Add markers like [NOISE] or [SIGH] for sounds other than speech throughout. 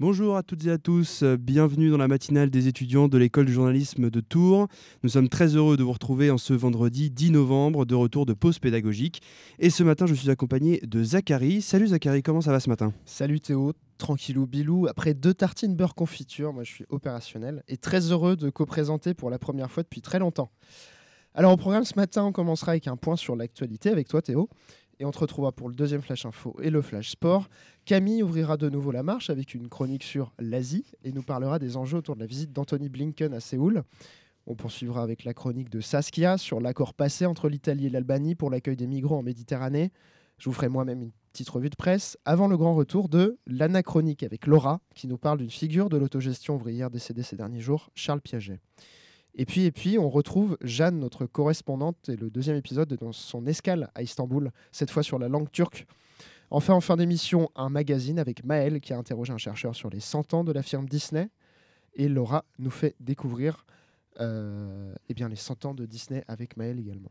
Bonjour à toutes et à tous, euh, bienvenue dans la matinale des étudiants de l'école de journalisme de Tours. Nous sommes très heureux de vous retrouver en ce vendredi 10 novembre, de retour de pause pédagogique. Et ce matin, je suis accompagné de Zachary. Salut Zachary, comment ça va ce matin? Salut Théo, tranquillou bilou. Après deux tartines beurre confiture, moi je suis opérationnel et très heureux de co-présenter pour la première fois depuis très longtemps. Alors au programme ce matin, on commencera avec un point sur l'actualité avec toi Théo. On te retrouvera pour le deuxième Flash Info et le Flash Sport. Camille ouvrira de nouveau la marche avec une chronique sur l'Asie et nous parlera des enjeux autour de la visite d'Anthony Blinken à Séoul. On poursuivra avec la chronique de Saskia sur l'accord passé entre l'Italie et l'Albanie pour l'accueil des migrants en Méditerranée. Je vous ferai moi-même une petite revue de presse avant le grand retour de l'anachronique avec Laura qui nous parle d'une figure de l'autogestion ouvrière décédée ces derniers jours, Charles Piaget. Et puis, et puis, on retrouve Jeanne, notre correspondante, et le deuxième épisode dans son escale à Istanbul, cette fois sur la langue turque. Enfin, en fin d'émission, un magazine avec Maël qui a interrogé un chercheur sur les 100 ans de la firme Disney. Et Laura nous fait découvrir euh, eh bien, les 100 ans de Disney avec Maël également.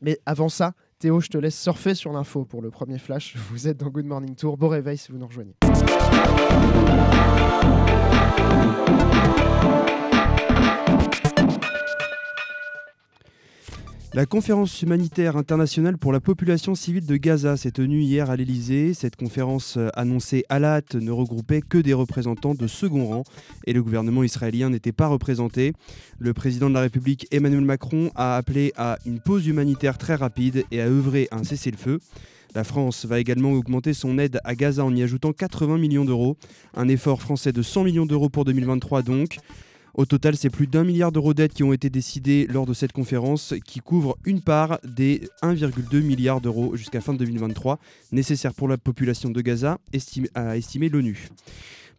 Mais avant ça, Théo, je te laisse surfer sur l'info pour le premier flash. Vous êtes dans Good Morning Tour. Bon réveil si vous nous rejoignez. La conférence humanitaire internationale pour la population civile de Gaza s'est tenue hier à l'Elysée. Cette conférence euh, annoncée à la hâte ne regroupait que des représentants de second rang et le gouvernement israélien n'était pas représenté. Le président de la République Emmanuel Macron a appelé à une pause humanitaire très rapide et a œuvré un cessez-le-feu. La France va également augmenter son aide à Gaza en y ajoutant 80 millions d'euros, un effort français de 100 millions d'euros pour 2023 donc. Au total, c'est plus d'un milliard d'euros d'aides qui ont été décidés lors de cette conférence, qui couvre une part des 1,2 milliard d'euros jusqu'à fin 2023 nécessaires pour la population de Gaza, a estimé l'ONU.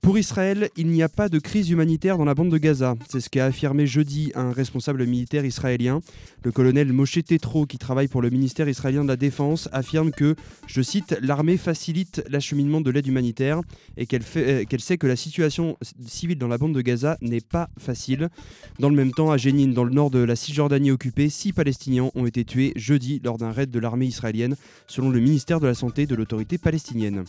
Pour Israël, il n'y a pas de crise humanitaire dans la bande de Gaza. C'est ce qu'a affirmé jeudi un responsable militaire israélien. Le colonel Moshe Tetro, qui travaille pour le ministère israélien de la Défense, affirme que, je cite, l'armée facilite l'acheminement de l'aide humanitaire et qu'elle euh, sait que la situation civile dans la bande de Gaza n'est pas facile. Dans le même temps, à Jénine, dans le nord de la Cisjordanie occupée, six Palestiniens ont été tués jeudi lors d'un raid de l'armée israélienne, selon le ministère de la Santé de l'autorité palestinienne.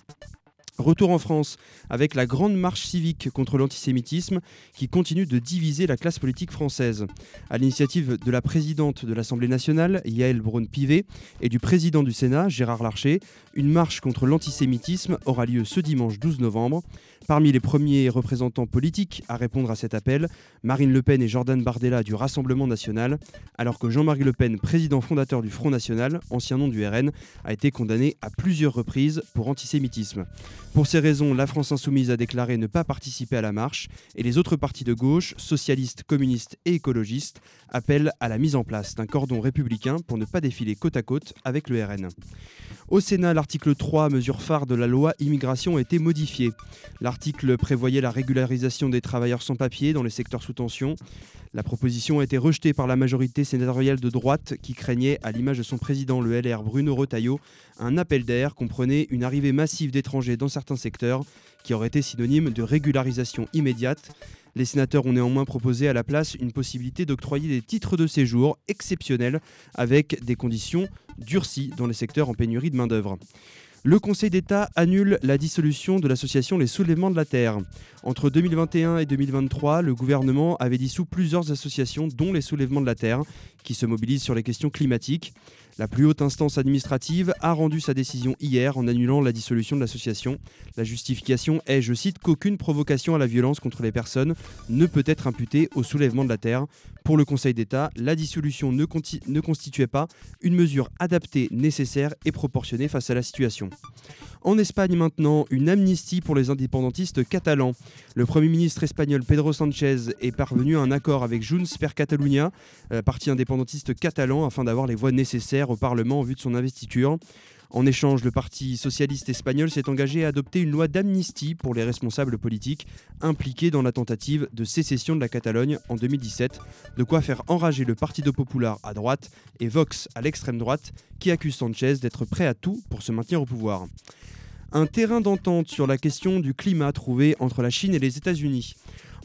Retour en France avec la grande marche civique contre l'antisémitisme qui continue de diviser la classe politique française. À l'initiative de la présidente de l'Assemblée nationale, Yael Braun-Pivet, et du président du Sénat, Gérard Larcher, une marche contre l'antisémitisme aura lieu ce dimanche 12 novembre. Parmi les premiers représentants politiques à répondre à cet appel, Marine Le Pen et Jordan Bardella du Rassemblement national, alors que Jean-Marie Le Pen, président fondateur du Front national, ancien nom du RN, a été condamné à plusieurs reprises pour antisémitisme. Pour ces raisons, la France insoumise a déclaré ne pas participer à la marche et les autres partis de gauche, socialistes, communistes et écologistes, appellent à la mise en place d'un cordon républicain pour ne pas défiler côte à côte avec le RN. Au Sénat, l'article 3, mesure phare de la loi immigration, a été modifié. L'article prévoyait la régularisation des travailleurs sans papier dans les secteurs sous tension. La proposition a été rejetée par la majorité sénatoriale de droite qui craignait, à l'image de son président, le LR Bruno Retailleau, un appel d'air comprenait une arrivée massive d'étrangers dans certains secteurs qui aurait été synonyme de régularisation immédiate. Les sénateurs ont néanmoins proposé à la place une possibilité d'octroyer des titres de séjour exceptionnels avec des conditions durcies dans les secteurs en pénurie de main-d'œuvre. Le Conseil d'État annule la dissolution de l'association Les Soulèvements de la Terre. Entre 2021 et 2023, le gouvernement avait dissous plusieurs associations, dont les Soulèvements de la Terre, qui se mobilisent sur les questions climatiques. La plus haute instance administrative a rendu sa décision hier en annulant la dissolution de l'association. La justification est, je cite, qu'aucune provocation à la violence contre les personnes ne peut être imputée au soulèvement de la terre. Pour le Conseil d'État, la dissolution ne, constituait pas une mesure adaptée, nécessaire et proportionnée face à la situation. En Espagne maintenant, une amnistie pour les indépendantistes catalans. Le Premier ministre espagnol Pedro Sánchez est parvenu à un accord avec Junts per Catalunya, euh, parti indépendantiste catalan, afin d'avoir les voix nécessaires au Parlement en vue de son investiture. En échange, le Parti socialiste espagnol s'est engagé à adopter une loi d'amnistie pour les responsables politiques impliqués dans la tentative de sécession de la Catalogne en 2017, de quoi faire enrager le Partido Popular à droite et Vox à l'extrême droite, qui accuse Sanchez d'être prêt à tout pour se maintenir au pouvoir. Un terrain d'entente sur la question du climat trouvé entre la Chine et les États-Unis.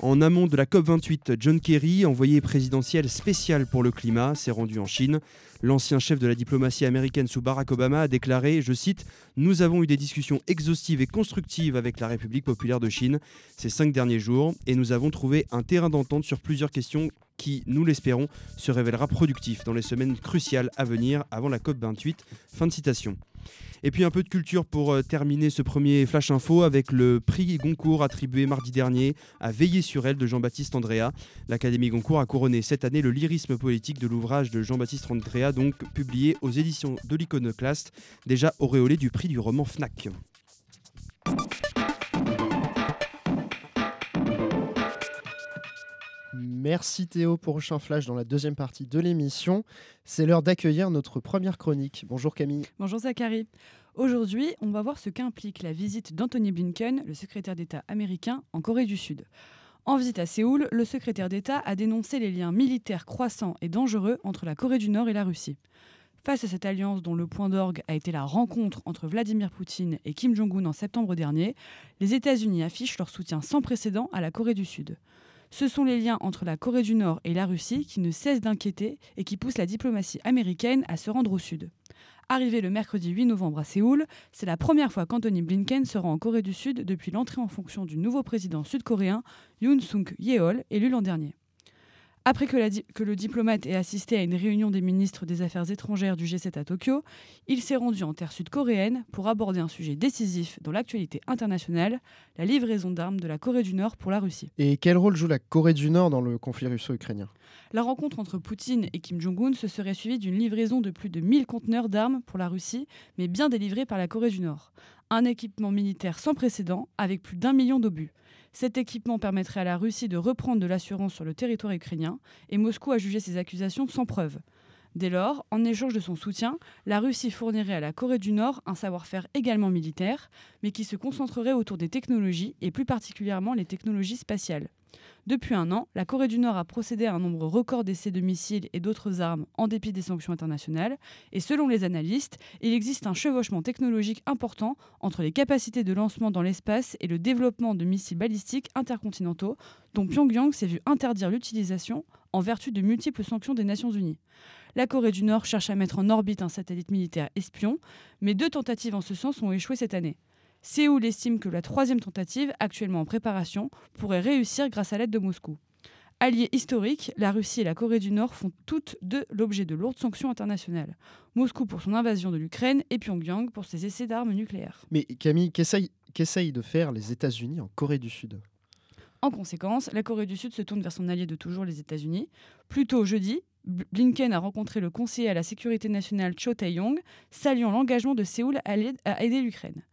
En amont de la COP28, John Kerry, envoyé présidentiel spécial pour le climat, s'est rendu en Chine. L'ancien chef de la diplomatie américaine sous Barack Obama a déclaré, je cite, Nous avons eu des discussions exhaustives et constructives avec la République populaire de Chine ces cinq derniers jours et nous avons trouvé un terrain d'entente sur plusieurs questions qui, nous l'espérons, se révélera productif dans les semaines cruciales à venir avant la COP28. Fin de citation. Et puis un peu de culture pour euh, terminer ce premier Flash Info avec le prix Goncourt attribué mardi dernier à Veiller sur elle de Jean-Baptiste Andrea. L'Académie Goncourt a couronné cette année le lyrisme politique de l'ouvrage de Jean-Baptiste Andrea, donc publié aux éditions de l'Iconoclaste, déjà auréolé du prix du roman FNAC. Merci Théo pour Prochain Flash dans la deuxième partie de l'émission. C'est l'heure d'accueillir notre première chronique. Bonjour Camille. Bonjour Zachary. Aujourd'hui, on va voir ce qu'implique la visite d'Anthony Blinken, le secrétaire d'État américain, en Corée du Sud. En visite à Séoul, le secrétaire d'État a dénoncé les liens militaires croissants et dangereux entre la Corée du Nord et la Russie. Face à cette alliance dont le point d'orgue a été la rencontre entre Vladimir Poutine et Kim Jong-un en septembre dernier, les États-Unis affichent leur soutien sans précédent à la Corée du Sud. Ce sont les liens entre la Corée du Nord et la Russie qui ne cessent d'inquiéter et qui poussent la diplomatie américaine à se rendre au Sud. Arrivé le mercredi 8 novembre à Séoul, c'est la première fois qu'Anthony Blinken se rend en Corée du Sud depuis l'entrée en fonction du nouveau président sud-coréen Yoon Suk Yeol, élu l'an dernier. Après que, le diplomate ait assisté à une réunion des ministres des Affaires étrangères du G7 à Tokyo, il s'est rendu en terre sud-coréenne pour aborder un sujet décisif dans l'actualité internationale, la livraison d'armes de la Corée du Nord pour la Russie. Et quel rôle joue la Corée du Nord dans le conflit russo-ukrainien? La rencontre entre Poutine et Kim Jong-un se serait suivie d'une livraison de plus de 1000 conteneurs d'armes pour la Russie, mais bien délivrés par la Corée du Nord. Un équipement militaire sans précédent avec plus d'un million d'obus. Cet équipement permettrait à la Russie de reprendre de l'assurance sur le territoire ukrainien et Moscou a jugé ces accusations sans preuve. Dès lors, en échange de son soutien, la Russie fournirait à la Corée du Nord un savoir-faire également militaire, mais qui se concentrerait autour des technologies et plus particulièrement les technologies spatiales. Depuis un an, la Corée du Nord a procédé à un nombre record d'essais de missiles et d'autres armes en dépit des sanctions internationales, et selon les analystes, il existe un chevauchement technologique important entre les capacités de lancement dans l'espace et le développement de missiles balistiques intercontinentaux, dont Pyongyang s'est vu interdire l'utilisation en vertu de multiples sanctions des Nations Unies. La Corée du Nord cherche à mettre en orbite un satellite militaire espion, mais deux tentatives en ce sens ont échoué cette année. Séoul estime que la troisième tentative, actuellement en préparation, pourrait réussir grâce à l'aide de Moscou. Alliés historiques, la Russie et la Corée du Nord font toutes deux l'objet de lourdes sanctions internationales. Moscou pour son invasion de l'Ukraine et Pyongyang pour ses essais d'armes nucléaires. Mais Camille, qu'essayent de faire les États-Unis en Corée du Sud? En conséquence, la Corée du Sud se tourne vers son allié de toujours, les États-Unis. Plus tôt jeudi, Blinken a rencontré le conseiller à la sécurité nationale Cho Tae-yong, saluant l'engagement de Séoul à aider l'Ukraine.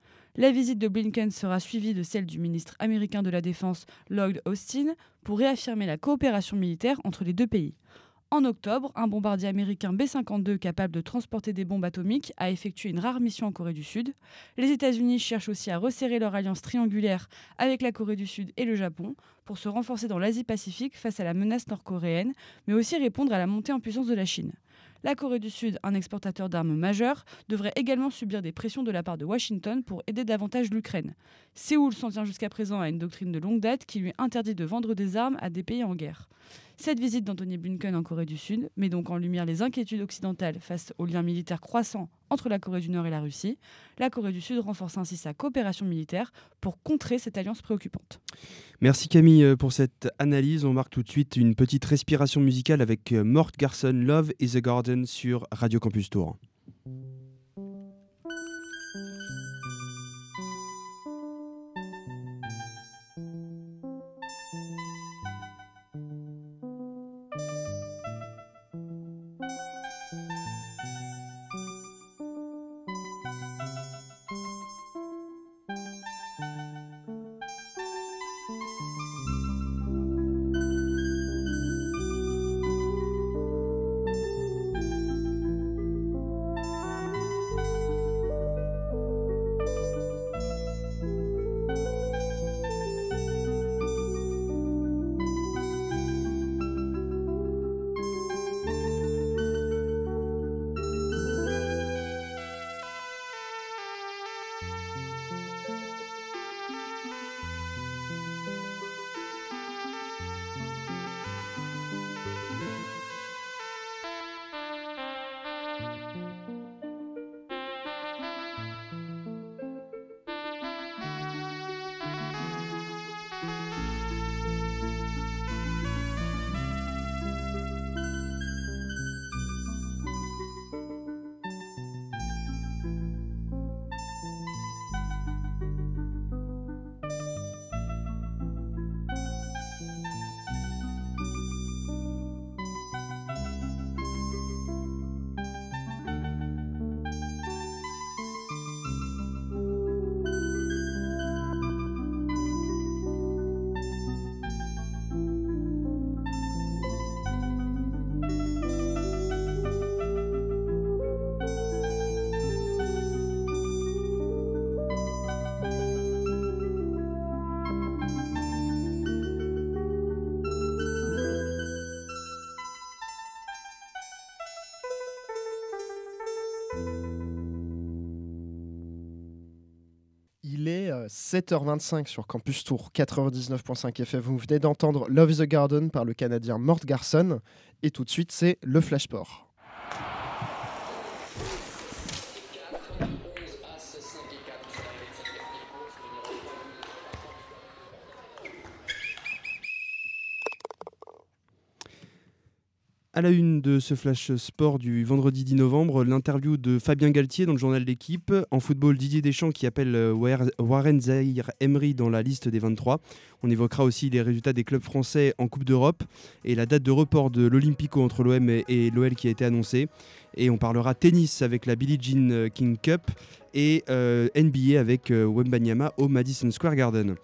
La visite de Blinken sera suivie de celle du ministre américain de la Défense Lloyd Austin pour réaffirmer la coopération militaire entre les deux pays. En octobre, un bombardier américain B-52 capable de transporter des bombes atomiques a effectué une rare mission en Corée du Sud. Les États-Unis cherchent aussi à resserrer leur alliance triangulaire avec la Corée du Sud et le Japon pour se renforcer dans l'Asie-Pacifique face à la menace nord-coréenne, mais aussi répondre à la montée en puissance de la Chine. La Corée du Sud, un exportateur d'armes majeur, devrait également subir des pressions de la part de Washington pour aider davantage l'Ukraine. Séoul s'en tient jusqu'à présent à une doctrine de longue date qui lui interdit de vendre des armes à des pays en guerre. Cette visite d'Anthony Blinken en Corée du Sud met donc en lumière les inquiétudes occidentales face aux liens militaires croissants entre la Corée du Nord et la Russie. La Corée du Sud renforce ainsi sa coopération militaire pour contrer cette alliance préoccupante. Merci Camille euh, pour cette analyse. On marque tout de suite une petite respiration musicale avec euh, Mort Garson, Love is a Garden sur Radio Campus Tour. 7h25 sur Campus Tour 99.5 FM. Vous venez d'entendre Love the Garden par le Canadien Mort Garson. Et tout de suite, c'est le Flash À la une de ce flash sport du vendredi 10 novembre, l'interview de Fabien Galtier dans le journal d'équipe. En football, Didier Deschamps qui appelle euh, Warren Zahir Emery dans la liste des 23. On évoquera aussi les résultats des clubs français en Coupe d'Europe et la date de report de l'Olympico entre l'OM et l'OL qui a été annoncée. Et on parlera tennis avec la Billie Jean King Cup et euh, NBA avec euh, Wembanyama au Madison Square Garden.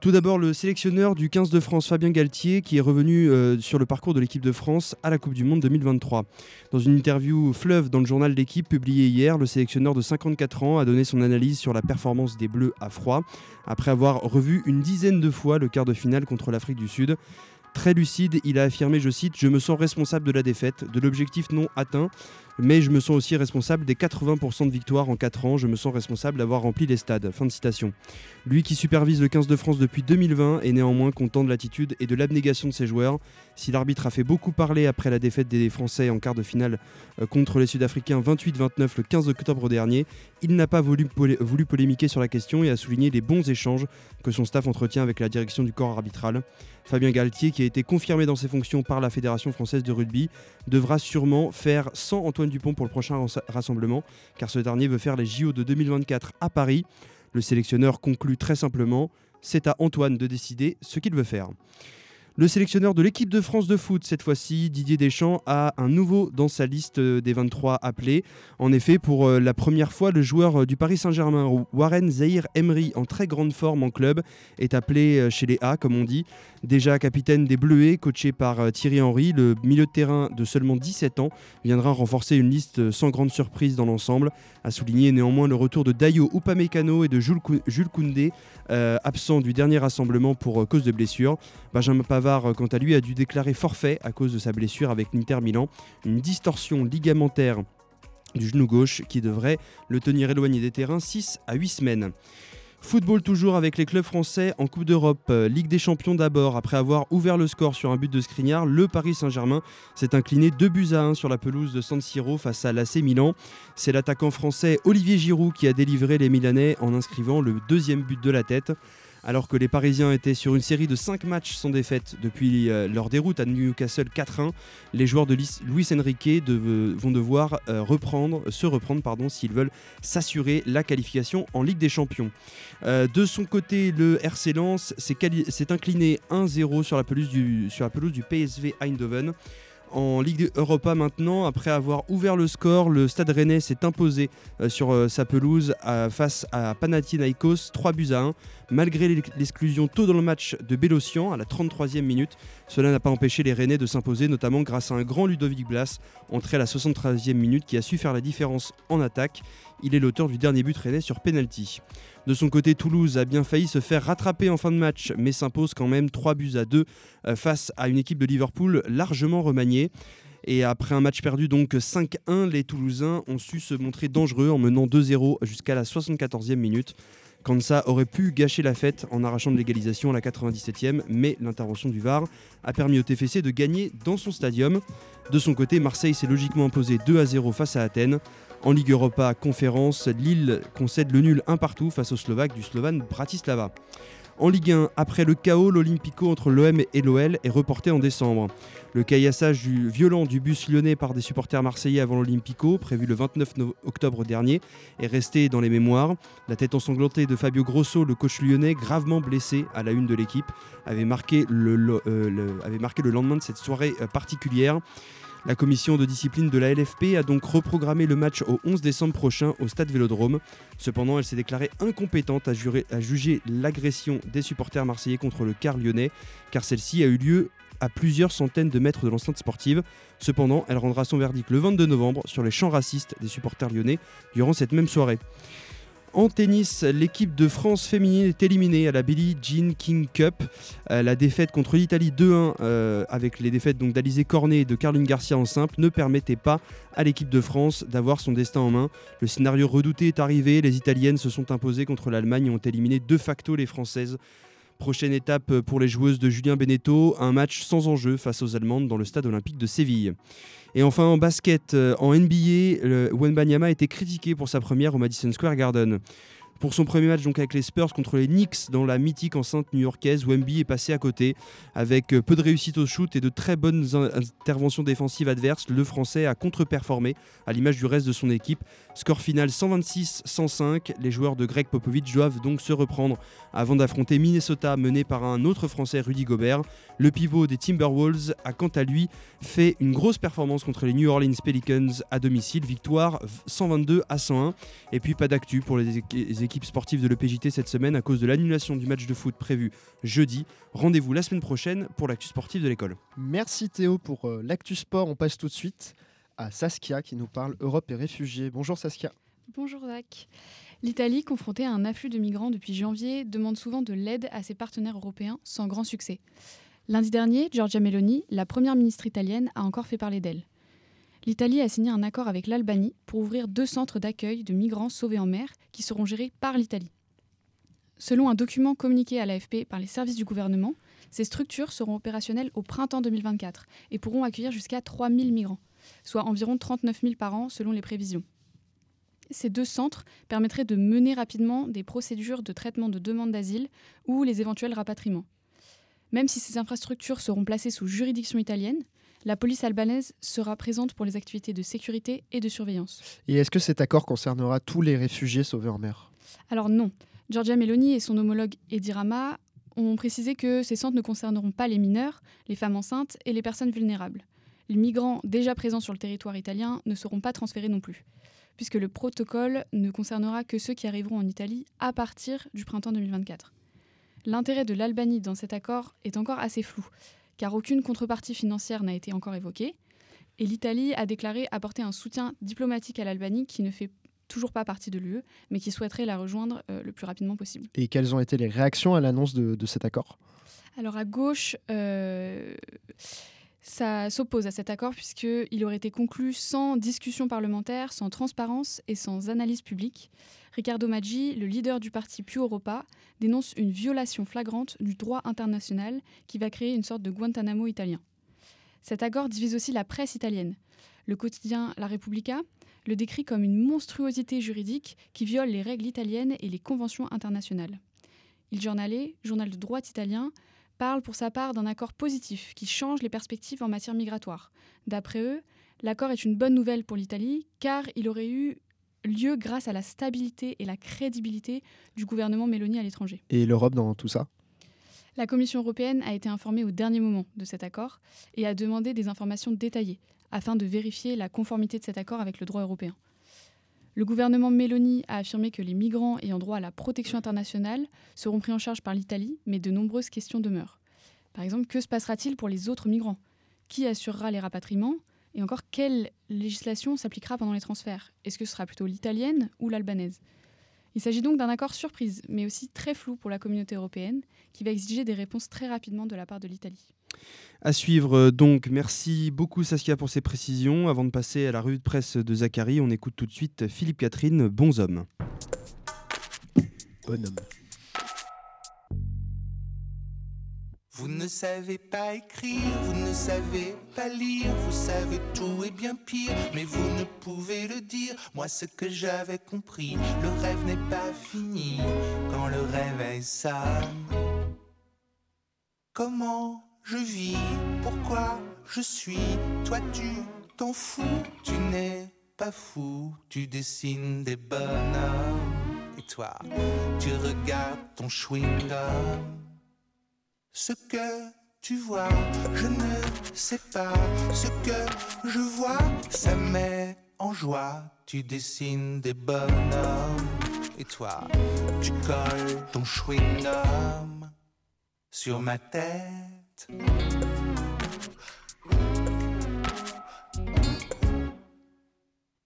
Tout d'abord, le sélectionneur du 15 de France, Fabien Galtier, qui est revenu euh, sur le parcours de l'équipe de France à la Coupe du Monde 2023. Dans une interview fleuve dans le journal d'équipe publiée hier, le sélectionneur de 54 ans a donné son analyse sur la performance des Bleus à froid, après avoir revu une dizaine de fois le quart de finale contre l'Afrique du Sud. Très lucide, il a affirmé, je cite, Je me sens responsable de la défaite, de l'objectif non atteint, mais je me sens aussi responsable des 80% de victoires en 4 ans, je me sens responsable d'avoir rempli les stades. Fin de citation. Lui qui supervise le 15 de France depuis 2020 est néanmoins content de l'attitude et de l'abnégation de ses joueurs. Si l'arbitre a fait beaucoup parler après la défaite des Français en quart de finale euh, contre les Sud-Africains 28-29 le 15 octobre dernier, il n'a pas voulu, voulu polémiquer sur la question et a souligné les bons échanges que son staff entretient avec la direction du corps arbitral. Fabien Galtier, qui a été confirmé dans ses fonctions par la Fédération française de rugby, devra sûrement faire sans Antoine Dupont pour le prochain rassemblement, car ce dernier veut faire les JO de 2024 à Paris. Le sélectionneur conclut très simplement, c'est à Antoine de décider ce qu'il veut faire. Le sélectionneur de l'équipe de France de foot, cette fois-ci, Didier Deschamps, a un nouveau dans sa liste euh, des 23 appelés. En effet, pour euh, la première fois, le joueur euh, du Paris Saint-Germain, Warren Zahir Emery, en très grande forme en club, est appelé chez les A, comme on dit. Déjà capitaine des Bleuets, coaché par Thierry Henry, le milieu de terrain de seulement 17 ans viendra renforcer une liste sans grande surprise dans l'ensemble. A souligné néanmoins le retour de Dayo Upamecano et de Jules Koundé, absents du dernier rassemblement pour cause de blessure. Benjamin Pavard euh, quant à lui, a dû déclarer forfait à cause de sa blessure avec l'Inter Milan, une distorsion ligamentaire du genou gauche qui devrait le tenir éloigné des terrains 6 à 8 semaines. Football toujours avec les clubs français en Coupe d'Europe, euh, Ligue des Champions d'abord. Après avoir ouvert le score sur un but de Skriniar, le Paris Saint-Germain s'est incliné 2 buts à 1 sur la pelouse de San Siro face à l'AC Milan. C'est l'attaquant français Olivier Giroud qui a délivré les Milanais en inscrivant le deuxième but de la tête. Alors que les Parisiens étaient sur une série de 5 matchs sans défaite depuis euh, leur déroute à Newcastle 4-1, les joueurs de Luis Enrique vont devoir euh, se reprendre s'ils veulent s'assurer la qualification en Ligue des Champions. Euh, de son côté, le RC Lens s'est incliné 1-0 sur, la pelouse du, sur la pelouse du PSV Eindhoven. En Ligue Europa maintenant, après avoir ouvert le score, le Stade Rennais s'est imposé euh, sur euh, sa pelouse face à Panathinaikos 3 buts à 1. Malgré l'exclusion tôt dans le match de Bélocian à la 33e minute, cela n'a pas empêché les Rennais de s'imposer, notamment grâce à un grand Ludovic Blas entré à la 73e minute qui a su faire la différence en attaque. Il est l'auteur du dernier but rennais sur penalty. De son côté, Toulouse a bien failli se faire rattraper en fin de match, mais s'impose quand même 3 buts à 2 euh, face à une équipe de Liverpool largement remaniée. Et après un match perdu donc 5-1, les Toulousains ont su se montrer dangereux en menant 2-0 jusqu'à la 74e minute. Kansa aurait pu gâcher la fête en arrachant de l'égalisation à la 97e, mais l'intervention du VAR a permis au TFC de gagner dans son stadium. De son côté, Marseille s'est logiquement imposé 2 0 face à Athènes. En Ligue Europa Conférence, Lille concède le nul un partout face aux Slovaques du Slovan Bratislava. En Ligue 1, après le chaos, l'Olympico entre l'OM et l'OL est reporté en décembre. Le caillassage du, violent du bus lyonnais par des supporters marseillais avant l'Olympico, prévu le 29 octobre dernier, est resté dans les mémoires. La tête ensanglantée de Fabio Grosso, le coach lyonnais, gravement blessé à la une de l'équipe, avait, marqué le, euh, lendemain de cette soirée euh, particulière. La commission de discipline de la LFP a donc reprogrammé le match au 11 décembre prochain au stade Vélodrome. Cependant, elle s'est déclarée incompétente à, juger l'agression des supporters marseillais contre le car lyonnais, car celle-ci a eu lieu à plusieurs centaines de mètres de l'enceinte sportive. Cependant, elle rendra son verdict le 22 novembre sur les chants racistes des supporters lyonnais durant cette même soirée. En tennis, l'équipe de France féminine est éliminée à la Billie Jean King Cup. Euh, la défaite contre l'Italie 2-1 euh, avec les défaites donc d'Alizé Cornet et de Caroline Garcia en simple ne permettait pas à l'équipe de France d'avoir son destin en main. Le scénario redouté est arrivé, les Italiennes se sont imposées contre l'Allemagne et ont éliminé de facto les Françaises. Prochaine étape pour les joueuses de Julien Beneteau, un match sans enjeu face aux Allemandes dans le stade olympique de Séville. Et enfin en basket, euh, en NBA, Wenbanyama a été critiqué pour sa première au Madison Square Garden. Pour son premier match donc avec les Spurs contre les Knicks dans la mythique enceinte new-yorkaise, Wemby est passé à côté. Avec euh, peu de réussite au shoot et de très bonnes interventions défensives adverses, le Français a contre-performé à l'image du reste de son équipe. Score final 126-105. Les joueurs de Greg Popovich doivent donc se reprendre avant d'affronter Minnesota mené par un autre Français, Rudy Gobert. Le pivot des Timberwolves a quant à lui fait une grosse performance contre les New Orleans Pelicans à domicile. Victoire 122 à 101. Et puis pas d'actu pour les équipes équipe sportive de l'EPJT cette semaine à cause de l'annulation du match de foot prévu jeudi. Rendez-vous la semaine prochaine pour l'actu sportive de l'école. Merci Théo pour euh, l'actu sport. On passe tout de suite à Saskia qui nous parle Europe et réfugiés. Bonjour Saskia. Bonjour Zach. L'Italie, confrontée à un afflux de migrants depuis janvier, demande souvent de l'aide à ses partenaires européens sans grand succès. Lundi dernier, Giorgia Meloni, la première ministre italienne, a encore fait parler d'elle l'Italie a signé un accord avec l'Albanie pour ouvrir deux centres d'accueil de migrants sauvés en mer qui seront gérés par l'Italie. Selon un document communiqué à l'AFP par les services du gouvernement, ces structures seront opérationnelles au printemps 2024 et pourront accueillir jusqu'à 3 000 migrants, soit environ 39 000 par an selon les prévisions. Ces deux centres permettraient de mener rapidement des procédures de traitement de demande d'asile ou les éventuels rapatriements. Même si ces infrastructures seront placées sous juridiction italienne, la police albanaise sera présente pour les activités de sécurité et de surveillance. Et est-ce que cet accord concernera tous les réfugiés sauvés en mer? Alors non. Giorgia Meloni et son homologue Edi Rama ont précisé que ces centres ne concerneront pas les mineurs, les femmes enceintes et les personnes vulnérables. Les migrants déjà présents sur le territoire italien ne seront pas transférés non plus, puisque le protocole ne concernera que ceux qui arriveront en Italie à partir du printemps 2024. L'intérêt de l'Albanie dans cet accord est encore assez flou, car aucune contrepartie financière n'a été encore évoquée. Et l'Italie a déclaré apporter un soutien diplomatique à l'Albanie qui ne fait toujours pas partie de l'UE, mais qui souhaiterait la rejoindre euh, le plus rapidement possible. Et quelles ont été les réactions à l'annonce de, cet accord? Alors à gauche, euh, ça s'oppose à cet accord puisqu'il aurait été conclu sans discussion parlementaire, sans transparence et sans analyse publique. Riccardo Maggi, le leader du parti Più Europa, dénonce une violation flagrante du droit international qui va créer une sorte de Guantanamo italien. Cet accord divise aussi la presse italienne. Le quotidien La Repubblica le décrit comme une monstruosité juridique qui viole les règles italiennes et les conventions internationales. Il Giornale, journal de droite italien, parle pour sa part d'un accord positif qui change les perspectives en matière migratoire. D'après eux, l'accord est une bonne nouvelle pour l'Italie car il aurait eu lieu grâce à la stabilité et la crédibilité du gouvernement Mélanie à l'étranger. Et l'Europe dans tout ça? La Commission européenne a été informée au dernier moment de cet accord et a demandé des informations détaillées afin de vérifier la conformité de cet accord avec le droit européen. Le gouvernement Mélanie a affirmé que les migrants ayant droit à la protection internationale seront pris en charge par l'Italie, mais de nombreuses questions demeurent. Par exemple, que se passera-t-il pour les autres migrants? Qui assurera les rapatriements? Et encore, quelle législation s'appliquera pendant les transferts? Est-ce que ce sera plutôt l'italienne ou l'albanaise? Il s'agit donc d'un accord surprise, mais aussi très flou pour la communauté européenne, qui va exiger des réponses très rapidement de la part de l'Italie. À suivre euh, donc, merci beaucoup Saskia pour ces précisions. Avant de passer à la revue de presse de Zachary, on écoute tout de suite Philippe Catherine, Bonhomme. Bonhomme. Vous ne savez pas écrire, vous ne savez pas lire, vous savez tout et bien pire, mais vous ne pouvez le dire. Moi, ce que j'avais compris, le rêve n'est pas fini quand le réveil sonne. Comment je vis, pourquoi je suis, toi tu t'en fous, tu n'es pas fou, tu dessines des bonhommes, et toi tu regardes ton chewing-gum. Ce que tu vois, je ne sais pas. Ce que je vois, ça met en joie. Tu dessines des bonhommes. Et toi, tu colles ton chewing-gum sur ma tête.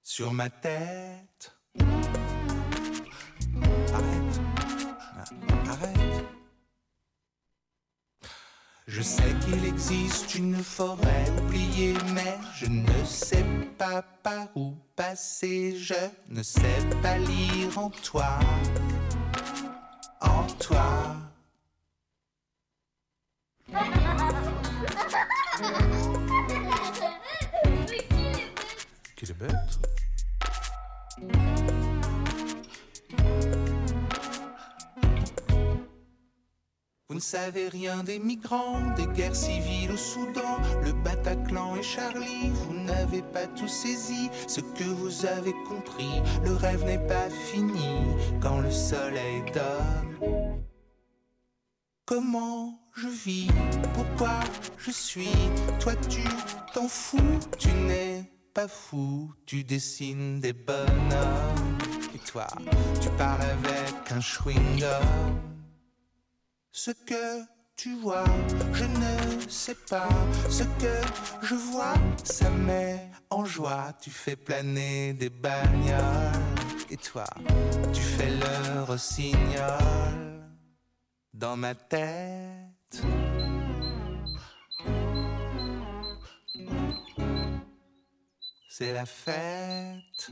Sur ma tête. arrête. Je sais qu'il existe une forêt oubliée, mais je ne sais pas par où passer. Je ne sais pas lire en toi, en toi. [LAUGHS] Qu'il est bête. Vous ne savez rien des migrants, des guerres civiles au Soudan, le Bataclan et Charlie. Vous n'avez pas tout saisi ce que vous avez compris. Le rêve n'est pas fini quand le soleil donne. Comment je vis? Pourquoi je suis? Toi tu t'en fous, tu n'es pas fou, tu dessines des bonhommes. Et toi, tu pars avec un chewing-gum. Ce que tu vois, je ne sais pas. Ce que je vois, ça met en joie. Tu fais planer des bagnoles. Et toi, tu fais le rossignol dans ma tête. C'est la fête.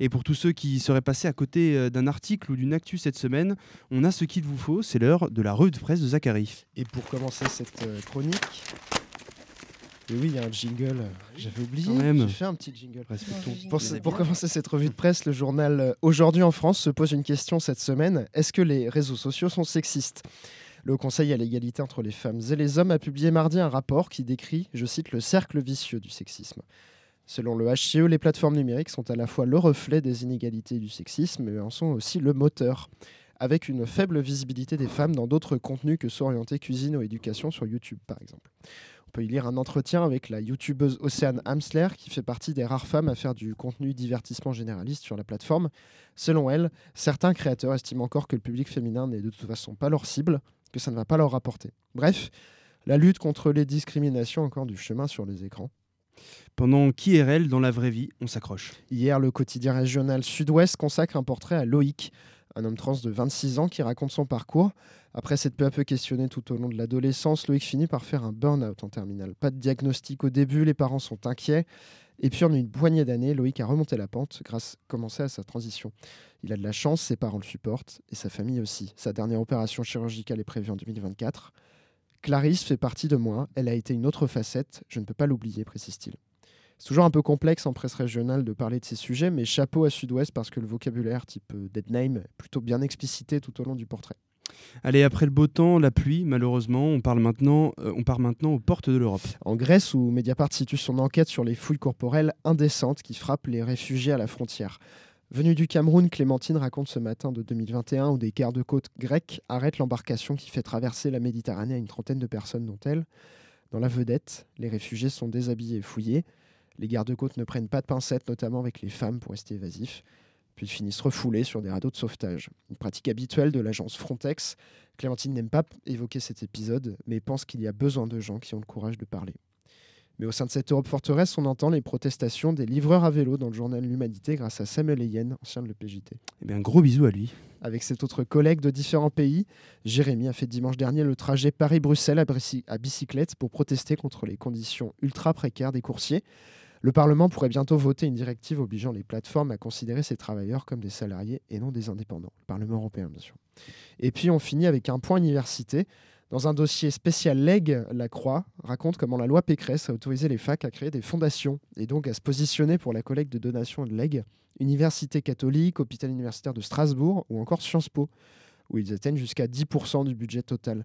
Et pour tous ceux qui seraient passés à côté euh, d'un article ou d'une actu cette semaine, on a ce qu'il vous faut, c'est l'heure de la revue de presse de Zachary. Et pour commencer cette euh, chronique, et oui, il y a un jingle, euh, j'avais oublié, Quand même. j'ai fait un petit jingle. Respectons. Pour, pour commencer cette revue de presse, le journal Aujourd'hui en France se pose une question cette semaine. Est-ce que les réseaux sociaux sont sexistes? Le Conseil à l'égalité entre les femmes et les hommes a publié mardi un rapport qui décrit, je cite, le cercle vicieux du sexisme. Selon le HCE, les plateformes numériques sont à la fois le reflet des inégalités du sexisme, mais en sont aussi le moteur. Avec une faible visibilité des femmes dans d'autres contenus que s'orienter cuisine ou éducation sur YouTube, par exemple. On peut y lire un entretien avec la youtubeuse Océane Hamsler, qui fait partie des rares femmes à faire du contenu divertissement généraliste sur la plateforme. Selon elle, certains créateurs estiment encore que le public féminin n'est de toute façon pas leur cible, que ça ne va pas leur rapporter. Bref, la lutte contre les discriminations encore du chemin sur les écrans. Pendant qu'IRL, dans la vraie vie, on s'accroche. Hier, le quotidien régional Sud-Ouest consacre un portrait à Loïc, un homme trans de 26 ans qui raconte son parcours. Après s'être peu à peu questionné tout au long de l'adolescence, Loïc finit par faire un burn-out en terminale. Pas de diagnostic au début, les parents sont inquiets. Et puis en une poignée d'années, Loïc a remonté la pente grâce commencé à sa transition. Il a de la chance, ses parents le supportent et sa famille aussi. Sa dernière opération chirurgicale est prévue en 2024. Clarisse fait partie de moi, elle a été une autre facette, je ne peux pas l'oublier, précise-t-il. C'est toujours un peu complexe en presse régionale de parler de ces sujets, mais chapeau à Sud-Ouest parce que le vocabulaire type euh, dead name est plutôt bien explicité tout au long du portrait. Allez, après le beau temps, la pluie, malheureusement, on, parle maintenant, euh, on part maintenant aux portes de l'Europe. En Grèce, où Mediapart situe son enquête sur les fouilles corporelles indécentes qui frappent les réfugiés à la frontière. Venue du Cameroun, Clémentine raconte ce matin de 2021 où des gardes-côtes grecs arrêtent l'embarcation qui fait traverser la Méditerranée à une trentaine de personnes, dont elle. Dans la vedette, les réfugiés sont déshabillés et fouillés. Les gardes-côtes ne prennent pas de pincettes, notamment avec les femmes, pour rester évasifs. Puis finissent refoulés sur des radeaux de sauvetage. Une pratique habituelle de l'agence Frontex. Clémentine n'aime pas évoquer cet épisode, mais pense qu'il y a besoin de gens qui ont le courage de parler. Mais au sein de cette Europe forteresse, on entend les protestations des livreurs à vélo dans le journal L'Humanité grâce à Samuel Eyen, ancien de l'EPJT. Eh bien, un gros bisou à lui. Avec cet autre collègue de différents pays, Jérémy a fait dimanche dernier le trajet Paris-Bruxelles à bicyclette pour protester contre les conditions ultra précaires des coursiers. Le Parlement pourrait bientôt voter une directive obligeant les plateformes à considérer ces travailleurs comme des salariés et non des indépendants. Le Parlement européen, bien sûr. Et puis on finit avec un point université. Dans un dossier spécial LEG, la Croix raconte comment la loi Pécresse a autorisé les facs à créer des fondations et donc à se positionner pour la collecte de donations de legs. Université catholique, hôpital universitaire de Strasbourg ou encore Sciences Po, où ils atteignent jusqu'à 10% du budget total.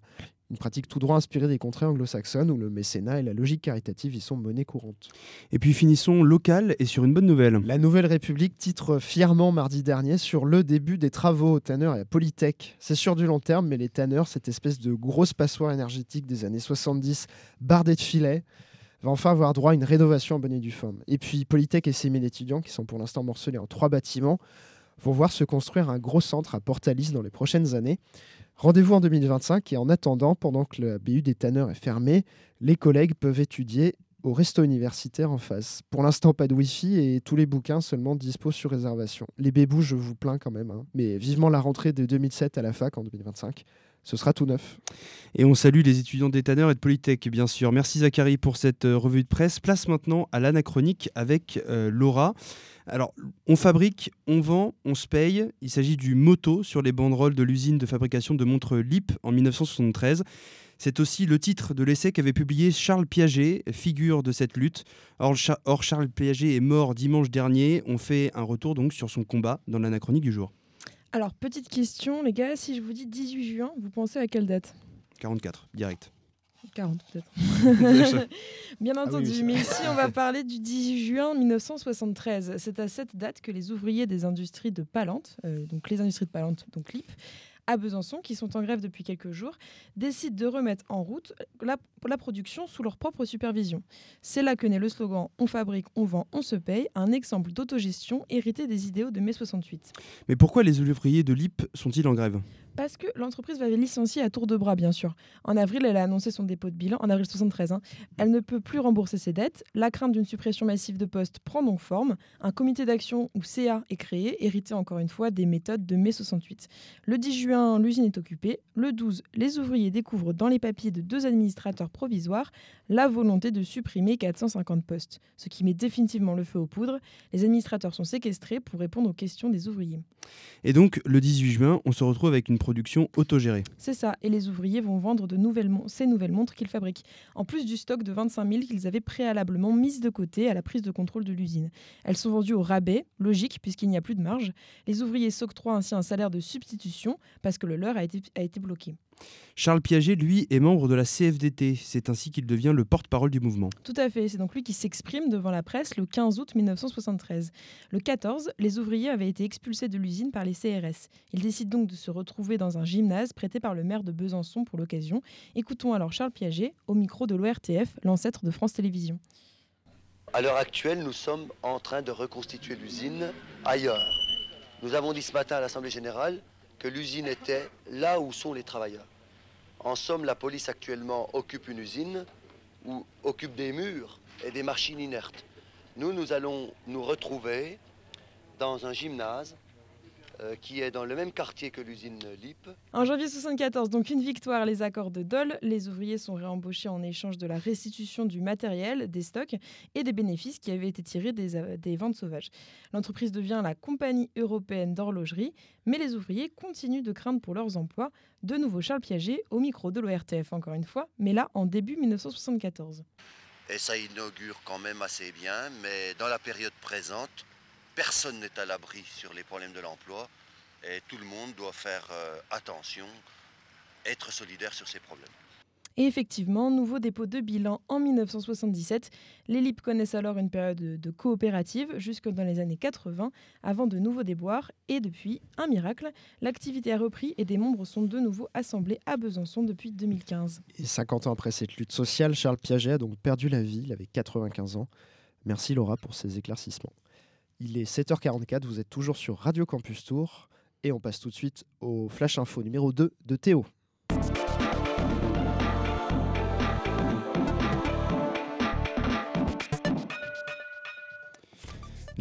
Une pratique tout droit inspirée des contrées anglo-saxonnes où le mécénat et la logique caritative y sont monnaie courante. Et puis finissons local et sur une bonne nouvelle. La Nouvelle République titre fièrement mardi dernier sur le début des travaux aux tanneurs et à Polytech. C'est sur du long terme, mais les tanneurs, cette espèce de grosse passoire énergétique des années 70, bardée de filets, va enfin avoir droit à une rénovation en bonne et due forme. Et puis Polytech et ses 1000 étudiants, qui sont pour l'instant morcelés en trois bâtiments, vont voir se construire un gros centre à Portalis dans les prochaines années. Rendez-vous en 2025 et en attendant, pendant que le BU des tanneurs est fermé, les collègues peuvent étudier au resto universitaire en face. Pour l'instant, pas de Wi-Fi et tous les bouquins seulement dispo sur réservation. Les bébous, je vous plains quand même, hein. mais vivement la rentrée de 2007 à la fac en 2025. Ce sera tout neuf. Et on salue les étudiants d'Éthaneur et de Polytech, bien sûr. Merci Zachary pour cette euh, revue de presse. Place maintenant à l'anachronique avec euh, Laura. Alors, on fabrique, on vend, on se paye. Il s'agit du moto sur les banderoles de l'usine de fabrication de montres LIP en 1973. C'est aussi le titre de l'essai qu'avait publié Charles Piaget, figure de cette lutte. Or, or, Charles Piaget est mort dimanche dernier. On fait un retour donc sur son combat dans l'anachronique du jour. Alors, petite question, les gars, si je vous dis 18 juin, vous pensez à quelle date? 44, direct. 40 peut-être. [LAUGHS] [LAUGHS] Bien Ah oui, entendu, mais ici on va parler du 18 juin 1973. C'est à cette date que les ouvriers des industries de Palante, euh, donc les industries de Palante, donc LIP, à Besançon, qui sont en grève depuis quelques jours, décident de remettre en route la, production sous leur propre supervision. C'est là que naît le slogan On fabrique, on vend, on se paye, un exemple d'autogestion hérité des idéaux de mai 68. Mais pourquoi les ouvriers de l'IP sont-ils en grève? Parce que l'entreprise va licencier à tour de bras, bien sûr. En avril, elle a annoncé son dépôt de bilan, en avril 73. hein. Elle ne peut plus rembourser ses dettes. La crainte d'une suppression massive de postes prend donc forme. Un comité d'action, ou CA, est créé, hérité encore une fois des méthodes de mai 68. Le 10 juin, l'usine est occupée. Le 12, les ouvriers découvrent dans les papiers de deux administrateurs provisoires la volonté de supprimer 450 postes, ce qui met définitivement le feu aux poudres. Les administrateurs sont séquestrés pour répondre aux questions des ouvriers. Et donc, le 18 juin, on se retrouve avec une production autogérée. C'est ça, et les ouvriers vont vendre ces nouvelles montres qu'ils fabriquent, en plus du stock de 25 000 qu'ils avaient préalablement mises de côté à la prise de contrôle de l'usine. Elles sont vendues au rabais, logique puisqu'il n'y a plus de marge. Les ouvriers s'octroient ainsi un salaire de substitution parce que le leur a été bloqué. Charles Piaget, lui, est membre de la CFDT. C'est ainsi qu'il devient le porte-parole du mouvement. Tout à fait, c'est donc lui qui s'exprime devant la presse le 15 août 1973. Le 14, les ouvriers avaient été expulsés de l'usine par les CRS. Ils décident donc de se retrouver dans un gymnase prêté par le maire de Besançon pour l'occasion. Écoutons alors Charles Piaget au micro de l'ORTF, l'ancêtre de France Télévisions. À l'heure actuelle, nous sommes en train de reconstituer l'usine ailleurs. Nous avons dit ce matin à l'Assemblée générale que l'usine était là où sont les travailleurs. En somme, la police actuellement occupe une usine ou occupe des murs et des machines inertes. Nous, nous allons nous retrouver dans un gymnase euh, qui est dans le même quartier que l'usine LIP. En janvier 74, donc une victoire, les accords de Dole. Les ouvriers sont réembauchés en échange de la restitution du matériel, des stocks et des bénéfices qui avaient été tirés des, euh, des ventes sauvages. L'entreprise devient la compagnie européenne d'horlogerie, mais les ouvriers continuent de craindre pour leurs emplois. De nouveau Charles Piaget au micro de l'ORTF encore une fois, mais là en début 1974. Et ça inaugure quand même assez bien, mais dans la période présente, personne n'est à l'abri sur les problèmes de l'emploi et tout le monde doit faire euh, attention, être solidaire sur ces problèmes. Et effectivement, nouveau dépôt de bilan en 1977. Les LIP connaissent alors une période de, de coopérative jusque dans les années 80, avant de nouveaux déboires. Et depuis, un miracle, l'activité a repris et des membres sont de nouveau assemblés à Besançon depuis 2015. Et 50 ans après cette lutte sociale, Charles Piaget a donc perdu la vie, il avait 95 ans. Merci Laura pour ces éclaircissements. Il est 7h44, vous êtes toujours sur Radio Campus Tour et on passe tout de suite au Flash Info numéro 2 de Théo.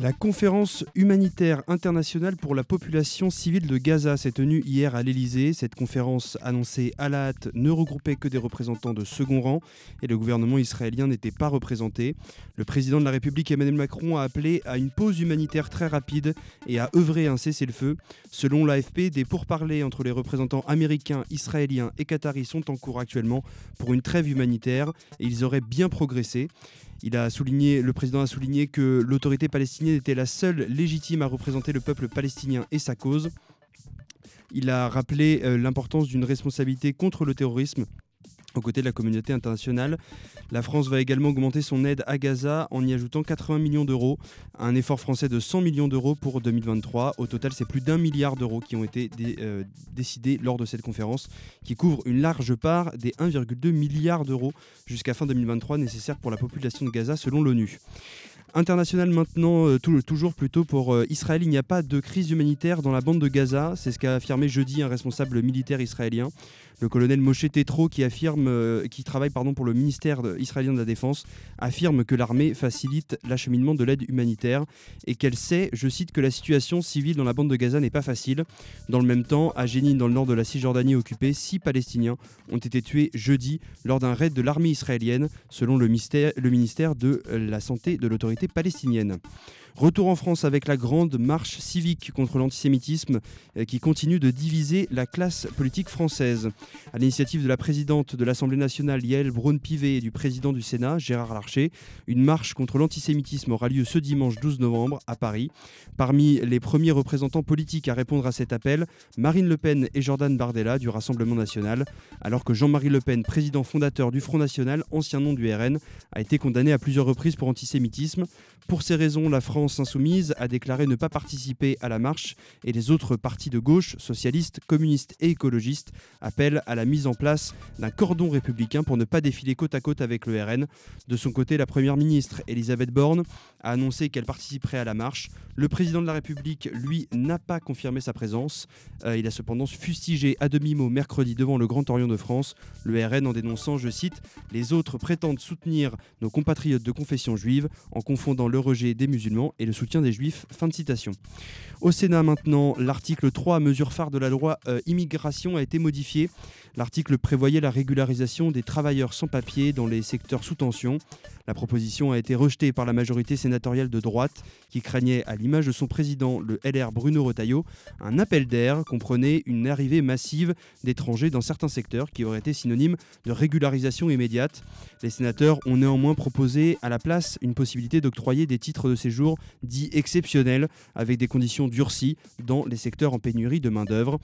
La conférence humanitaire internationale pour la population civile de Gaza s'est tenue hier à l'Elysée. Cette conférence annoncée à la hâte ne regroupait que des représentants de second rang et le gouvernement israélien n'était pas représenté. Le président de la République Emmanuel Macron a appelé à une pause humanitaire très rapide et à œuvrer un cessez-le-feu. Selon l'AFP, des pourparlers entre les représentants américains, israéliens et qataris sont en cours actuellement pour une trêve humanitaire et ils auraient bien progressé. Il a souligné, le président a souligné que l'autorité palestinienne était la seule légitime à représenter le peuple palestinien et sa cause. Il a rappelé euh, l'importance d'une responsabilité contre le terrorisme aux côtés de la communauté internationale. La France va également augmenter son aide à Gaza en y ajoutant 80 millions d'euros, un effort français de 100 millions d'euros pour 2023. Au total, c'est plus d'un milliard d'euros qui ont été euh, décidés lors de cette conférence, qui couvre une large part des 1,2 milliard d'euros jusqu'à fin 2023 nécessaires pour la population de Gaza selon l'ONU. International maintenant, euh, toujours plutôt pour euh, Israël, il n'y a pas de crise humanitaire dans la bande de Gaza, c'est ce qu'a affirmé jeudi un responsable militaire israélien. Le colonel Moshe Tetro, qui, affirme, euh, qui travaille pardon, pour le ministère israélien de la Défense, affirme que l'armée facilite l'acheminement de l'aide humanitaire et qu'elle sait, je cite, que la situation civile dans la bande de Gaza n'est pas facile. Dans le même temps, à Jénine, dans le nord de la Cisjordanie occupée, six Palestiniens ont été tués jeudi lors d'un raid de l'armée israélienne, selon le ministère, le ministère de la Santé de l'autorité palestinienne. Retour en France avec la grande marche civique contre l'antisémitisme euh, qui continue de diviser la classe politique française. À l'initiative de la présidente de l'Assemblée nationale, Yael Braun-Pivet, et du président du Sénat, Gérard Larcher, une marche contre l'antisémitisme aura lieu ce dimanche 12 novembre à Paris. Parmi les premiers représentants politiques à répondre à cet appel, Marine Le Pen et Jordan Bardella du Rassemblement national, alors que Jean-Marie Le Pen, président fondateur du Front national, ancien nom du RN, a été condamné à plusieurs reprises pour antisémitisme. Pour ces raisons, la France insoumise a déclaré ne pas participer à la marche et les autres partis de gauche, socialistes, communistes et écologistes, appellent à la mise en place d'un cordon républicain pour ne pas défiler côte à côte avec le RN. De son côté, la première ministre Elisabeth Borne a annoncé qu'elle participerait à la marche. Le président de la République, lui, n'a pas confirmé sa présence. Euh, il a cependant fustigé à demi-mot mercredi devant le Grand Orient de France le RN en dénonçant, je cite, Les autres prétendent soutenir nos compatriotes de confession juive en confondant le rejet des musulmans et le soutien des juifs. Fin de citation. Au Sénat maintenant, l'article 3, mesure phare de la loi euh, immigration, a été modifié. L'article prévoyait la régularisation des travailleurs sans papier dans les secteurs sous tension. La proposition a été rejetée par la majorité sénatoriale de droite qui craignait, à l'image de son président, le LR Bruno Retailleau, un appel d'air comprenait une arrivée massive d'étrangers dans certains secteurs qui aurait été synonyme de régularisation immédiate. Les sénateurs ont néanmoins proposé à la place une possibilité d'octroyer des titres de séjour dits exceptionnels avec des conditions durcies dans les secteurs en pénurie de main-d'œuvre.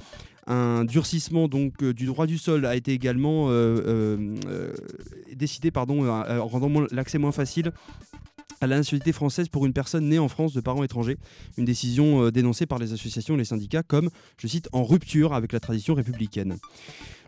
Un durcissement donc euh, du droit du sol a été également euh, euh, décidé, pardon, euh, rendant l'accès moins facile à la nationalité française pour une personne née en France de parents étrangers. Une décision dénoncée par les associations et les syndicats comme, je cite, en rupture avec la tradition républicaine.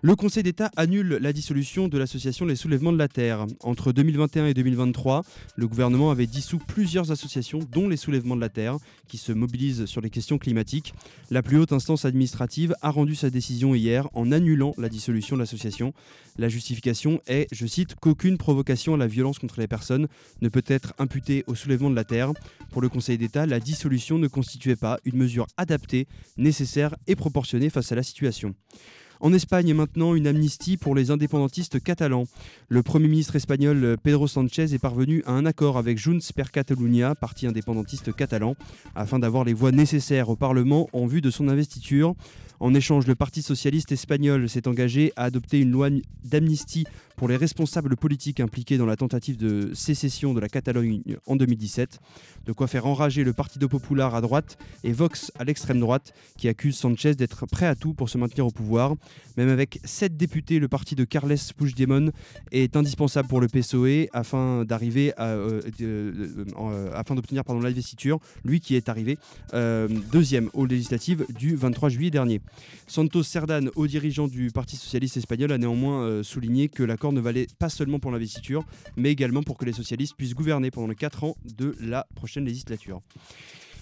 Le Conseil d'État annule la dissolution de l'association Les Soulèvements de la Terre. Entre 2021 et 2023, le gouvernement avait dissous plusieurs associations, dont les Soulèvements de la Terre, qui se mobilisent sur les questions climatiques. La plus haute instance administrative a rendu sa décision hier en annulant la dissolution de l'association. La justification est, je cite, qu'aucune provocation à la violence contre les personnes ne peut être imputée au soulèvement de la Terre. Pour le Conseil d'État, la dissolution ne constituait pas une mesure adaptée, nécessaire et proportionnée face à la situation. En Espagne, maintenant, une amnistie pour les indépendantistes catalans. Le Premier ministre espagnol euh, Pedro Sánchez est parvenu à un accord avec Junts per Catalunya, parti indépendantiste catalan, afin d'avoir les voix nécessaires au Parlement en vue de son investiture. En échange, le Parti socialiste espagnol s'est engagé à adopter une loi d'amnistie pour les responsables politiques impliqués dans la tentative de sécession de la Catalogne en 2017. De quoi faire enrager le Partido Popular à droite et Vox à l'extrême droite, qui accuse Sanchez d'être prêt à tout pour se maintenir au pouvoir. Même avec sept députés, le parti de Carles Puigdemont est indispensable pour le PSOE afin d'arriver euh, euh, euh, afin d'obtenir pardon l'investiture. Lui qui est arrivé deuxième aux législatives du 23 juillet dernier. Santos Cerdan, haut dirigeant du Parti socialiste espagnol, a néanmoins souligné que l'accord ne valait pas seulement pour l'investiture, mais également pour que les socialistes puissent gouverner pendant les 4 ans de la prochaine législature.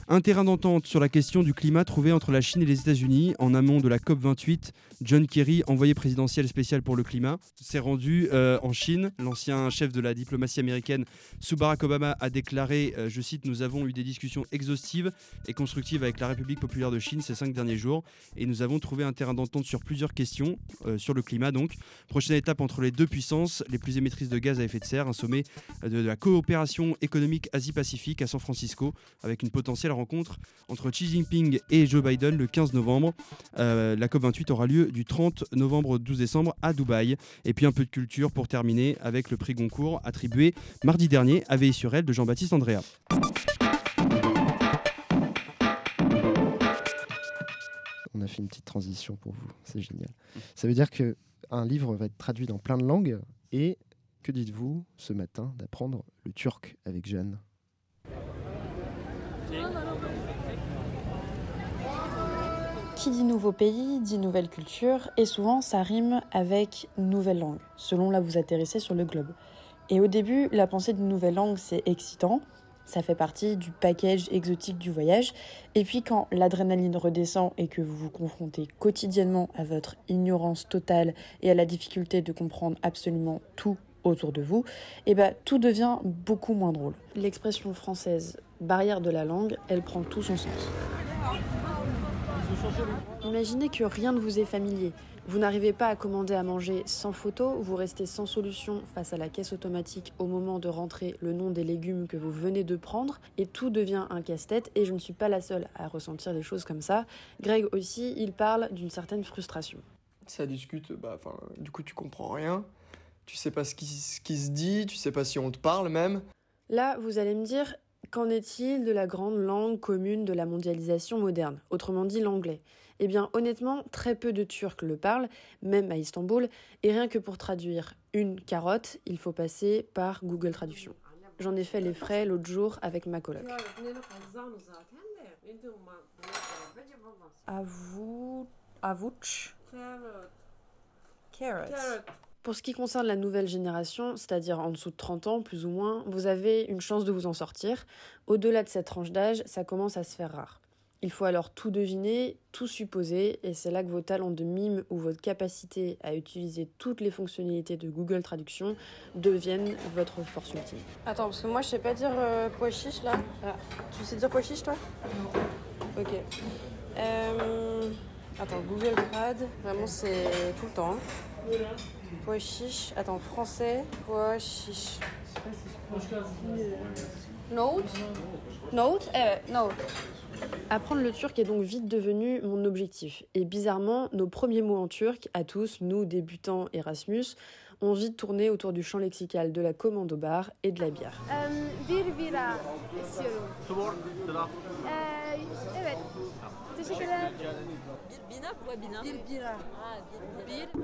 Un terrain d'entente sur la question du climat trouvé entre la Chine et les États-Unis en amont de la COP28. John Kerry, envoyé présidentiel spécial pour le climat, s'est rendu euh, en Chine. L'ancien chef de la diplomatie américaine sous Barack Obama a déclaré, euh, je cite, Nous avons eu des discussions exhaustives et constructives avec la République populaire de Chine ces cinq derniers jours et nous avons trouvé un terrain d'entente sur plusieurs questions, euh, sur le climat donc. Prochaine étape entre les deux puissances, les plus émettrices de gaz à effet de serre, un sommet euh, de la coopération économique Asie-Pacifique à San Francisco avec une potentielle rencontre entre Xi Jinping et Joe Biden le 15 novembre. Euh, la COP28 aura lieu du 30 novembre au 12 décembre à Dubaï. Et puis un peu de culture pour terminer avec le prix Goncourt attribué mardi dernier à Veille sur elle de Jean-Baptiste Andrea. On a fait une petite transition pour vous, c'est génial. Ça veut dire que un livre va être traduit dans plein de langues et que dites-vous ce matin d'apprendre le turc avec Jeanne? Qui dit nouveau pays dit nouvelle culture et souvent ça rime avec nouvelle langue, selon là vous atterrissez sur le globe. Et au début, la pensée d'une nouvelle langue c'est excitant Ça fait partie du package exotique du voyage. Et puis quand l'adrénaline redescend et que vous vous confrontez quotidiennement à votre ignorance totale et à la difficulté de comprendre absolument tout autour de vous, et ben tout devient beaucoup moins drôle. L'expression française barrière de la langue, elle prend tout son sens. Imaginez que rien ne vous est familier. Vous n'arrivez pas à commander à manger sans photo, vous restez sans solution face à la caisse automatique au moment de rentrer le nom des légumes que vous venez de prendre et tout devient un casse-tête et je ne suis pas la seule à ressentir des choses comme ça. Greg aussi, il parle d'une certaine frustration. Ça discute, bah, du coup tu comprends rien, tu sais pas ce qui, ce qui se dit, tu sais pas si on te parle même. Là, vous allez me dire, qu'en est-il de la grande langue commune de la mondialisation moderne, autrement dit l'anglais? Eh bien, honnêtement, très peu de Turcs le parlent, même à Istanbul, et rien que pour traduire une carotte, il faut passer par Google Traduction. J'en ai fait les frais l'autre jour avec ma coloc. Avou... Avouch Carrot. Pour ce qui concerne la nouvelle génération, c'est-à-dire en dessous de 30 ans, plus ou moins, vous avez une chance de vous en sortir. Au-delà de cette tranche d'âge, ça commence à se faire rare. Il faut alors tout deviner, tout supposer, et c'est là que vos talents de mime ou votre capacité à utiliser toutes les fonctionnalités de Google Traduction deviennent votre force ultime. Attends, parce que moi je sais pas dire euh, pois chiche là. Ah, tu sais dire pois chiche toi? Non. Ok. Euh, Attends, Google Trad, vraiment c'est tout le temps. hein. Pois chiche, attends, français, pois chiche. Note. Note. Eh, note. Apprendre le turc est donc vite devenu mon objectif. Et bizarrement, nos premiers mots en turc, à tous, nous débutants Erasmus, ont vite tourné autour du champ lexical de la commande au bar et de la bière.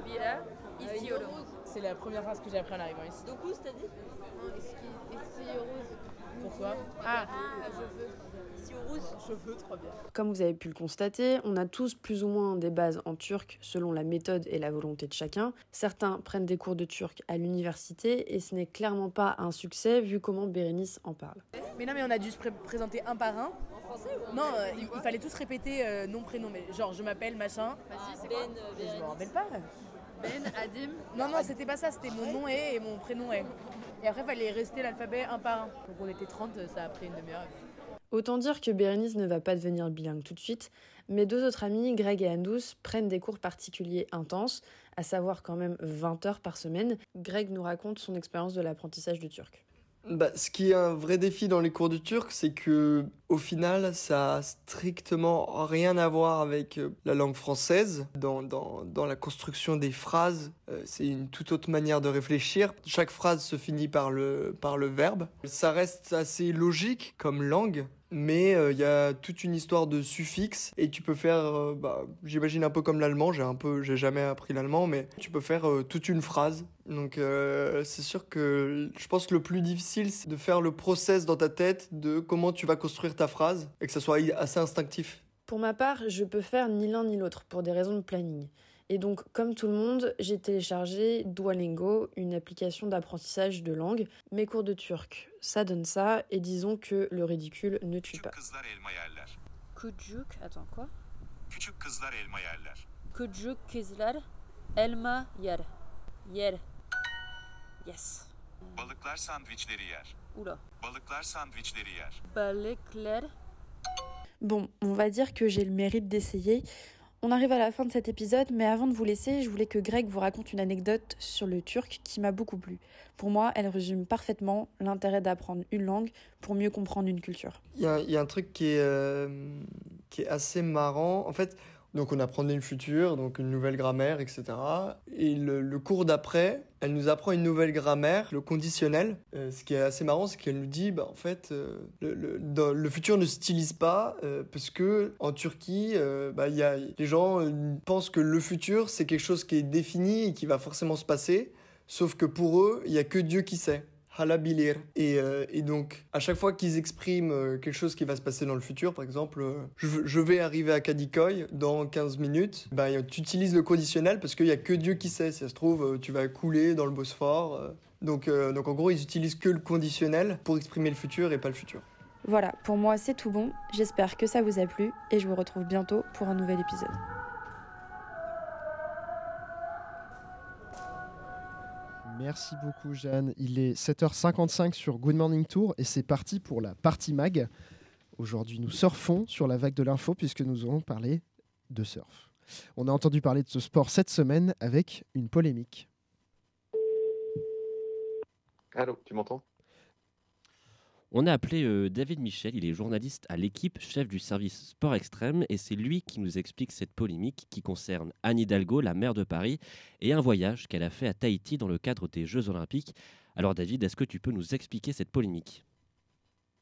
bir pourquoi. Ah, istiyorum. C'est la première phrase que j'ai appris en arrivant ici. Dokuz t'as dit İstiyoruz. Pourquoi? Ah, je veux. Istiyoruz, je veux, trop bien. Comme vous avez pu le constater, on a tous plus ou moins des bases en turc selon la méthode et la volonté de chacun. Certains prennent des cours de turc à l'université et ce n'est clairement pas un succès vu comment Bérénice en parle. Mais non, mais on a dû se pré- présenter un par un. En français ou Non, euh, il, il fallait tous répéter euh, nom, prénom. Mais genre, je m'appelle machin. Vas-y, c'est quoi? Mais je me rappelle pas. Ben, Adim. Non, non, c'était pas ça, c'était mon nom est et mon prénom est. Et après, il fallait rester l'alphabet un par un. Donc on était 30, ça a pris une demi-heure. Autant dire que Bérénice ne va pas devenir bilingue tout de suite. Mes deux autres amis, Greg et Andous, prennent des cours particuliers intenses, à savoir quand même 20 heures par semaine. Greg nous raconte son expérience de l'apprentissage du turc. Bah, ce qui est un vrai défi dans les cours de turc, c'est que au final, ça a strictement rien à voir avec euh, la langue française. Dans, dans, dans la construction des phrases, euh, c'est une toute autre manière de réfléchir. Chaque phrase se finit par le, par le verbe. Ça reste assez logique comme langue. Mais euh, il y a toute une histoire de suffixes et tu peux faire, euh, bah, j'imagine un peu comme l'allemand. J'ai un peu, j'ai jamais appris l'allemand, mais tu peux faire euh, toute une phrase. Donc c'est sûr que je pense que le plus difficile, c'est de faire le process dans ta tête de comment tu vas construire ta phrase et que ça soit assez instinctif. Pour ma part, je peux faire ni l'un ni l'autre pour des raisons de planning. Et donc, comme tout le monde, j'ai téléchargé Duolingo, une application d'apprentissage de langue. Mes cours de turc, ça donne ça, et disons que le ridicule ne tue pas. Kujuk, attends quoi? Küçük kızlar elma yerler. Küçük kızlar elma yer. Yer. Yes. Balıklar sandviçleri yer. Oula. Balıklar sandviçleri yer. Balıklar. Bon, on va dire que j'ai le mérite d'essayer. On arrive à la fin de cet épisode, mais avant de vous laisser, je voulais que Greg vous raconte une anecdote sur le turc qui m'a beaucoup plu. Pour moi, elle résume parfaitement l'intérêt d'apprendre une langue pour mieux comprendre une culture. Il y a, un truc qui est, euh, qui est assez marrant. En fait, donc on apprenait le futur, donc une nouvelle grammaire, etc. Et le, cours d'après, elle nous apprend une nouvelle grammaire, le conditionnel. Euh, ce qui est assez marrant, c'est qu'elle nous dit, bah, en fait, euh, le, futur ne s'utilise pas euh, parce que en Turquie, bah, y a, les gens pensent que le futur, c'est quelque chose qui est défini et qui va forcément se passer. Sauf que pour eux, il y a que Dieu qui sait. Hala bilir. Et, euh, et donc, à chaque fois qu'ils expriment euh, quelque chose qui va se passer dans le futur, par exemple, euh, je, vais arriver à Kadikoy dans 15 minutes, bah, tu utilises le conditionnel parce qu'il y a que Dieu qui sait. Si ça se trouve, tu vas couler dans le Bosphore. Donc, donc, en gros, ils utilisent que le conditionnel pour exprimer le futur et pas le futur. Voilà, pour moi c'est tout bon, j'espère que ça vous a plu et je vous retrouve bientôt pour un nouvel épisode. Merci beaucoup Jeanne. Il est 7h55 sur Good Morning Tour et c'est parti pour la partie mag. Aujourd'hui nous surfons sur la vague de l'info puisque nous allons parler de surf. On a entendu parler de ce sport cette semaine avec une polémique. Allô, tu m'entends? On a appelé euh, David Michel, il est journaliste à l'équipe, chef du service sport extrême, et c'est lui qui nous explique cette polémique qui concerne Anne Hidalgo, la maire de Paris, et un voyage qu'elle a fait à Tahiti dans le cadre des Jeux Olympiques. Alors David, est-ce que tu peux nous expliquer cette polémique?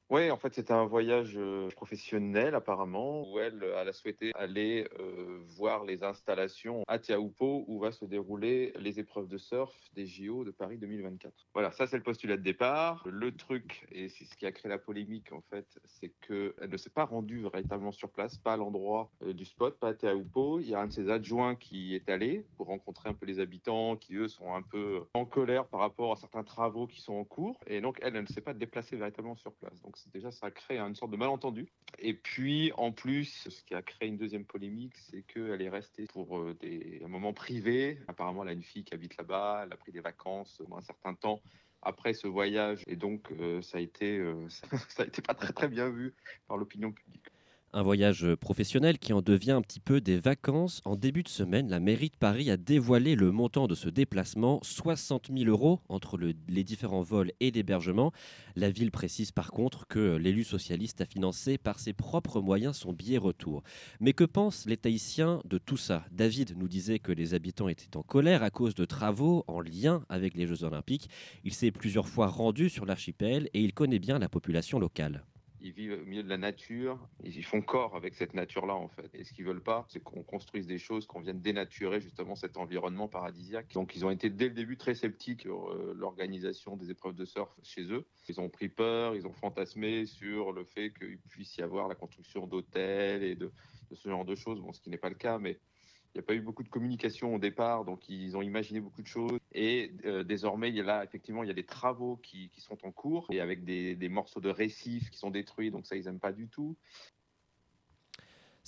Oui, en fait, c'était un voyage professionnel apparemment, où elle, elle a souhaité aller euh, voir les installations à Teahupo, où va se dérouler les épreuves de surf des JO de Paris 2024. Voilà, ça c'est le postulat de départ. Le truc, et c'est ce qui a créé la polémique en fait, c'est qu'elle ne s'est pas rendue véritablement sur place, pas à l'endroit du spot, pas à Teahupo. Il y a un de ses adjoints qui est allé pour rencontrer un peu les habitants, qui eux sont un peu en colère par rapport à certains travaux qui sont en cours. Et donc elle, elle ne s'est pas déplacée véritablement sur place. Donc déjà, ça a créé une sorte de malentendu. Et puis, en plus, ce qui a créé une deuxième polémique, c'est qu'elle est restée pour euh, des, un moment privé. Apparemment, elle a une fille qui habite là-bas, elle a pris des vacances pendant un certain temps après ce voyage. Et donc, euh, ça a été, euh, [LAUGHS] ça été pas très très bien vu par l'opinion publique. Un voyage professionnel qui en devient un petit peu des vacances. En début de semaine, la mairie de Paris a dévoilé le montant de ce déplacement, 60 000 euros entre le- les différents vols et l'hébergement. La ville précise par contre que l'élu socialiste a financé par ses propres moyens son billet retour. Mais que pensent les Tahitiens de tout ça? David nous disait que les habitants étaient en colère à cause de travaux en lien avec les Jeux Olympiques. Il s'est plusieurs fois rendu sur l'archipel et il connaît bien la population locale. Ils vivent au milieu de la nature, ils font corps avec cette nature-là en fait. Et ce qu'ils veulent pas, c'est qu'on construise des choses, qu'on vienne dénaturer justement cet environnement paradisiaque. Donc ils ont été dès le début très sceptiques sur euh, l'organisation des épreuves de surf chez eux. Ils ont pris peur, ils ont fantasmé sur le fait qu'il puisse y avoir la construction d'hôtels et de, de ce genre de choses. Bon, ce qui n'est pas le cas, mais il n'y a pas eu beaucoup de communication au départ, donc ils ont imaginé beaucoup de choses. Et euh, désormais, il y a là, effectivement, il y a des travaux qui, sont en cours, et avec des, des morceaux de récifs qui sont détruits, donc ça, ils n'aiment pas du tout.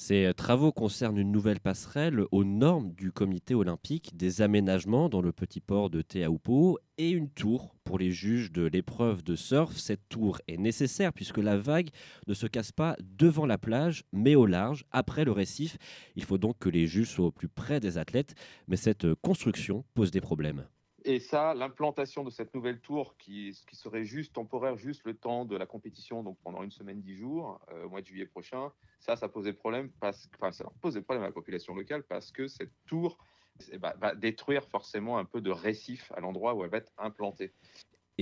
Ces euh, travaux concernent une nouvelle passerelle aux normes du comité olympique, des aménagements dans le petit port de Teahupo et une tour pour les juges de l'épreuve de surf. Cette tour est nécessaire puisque la vague ne se casse pas devant la plage mais au large, après le récif. Il faut donc que les juges soient au plus près des athlètes, mais cette euh, construction pose des problèmes. Et ça, l'implantation de cette nouvelle tour qui, serait juste temporaire, juste le temps de la compétition, donc pendant une semaine, dix jours, euh, au mois de juillet prochain, ça, ça posait problème parce ça posait problème à la population locale parce que cette tour eh ben, va détruire forcément un peu de récif à l'endroit où elle va être implantée.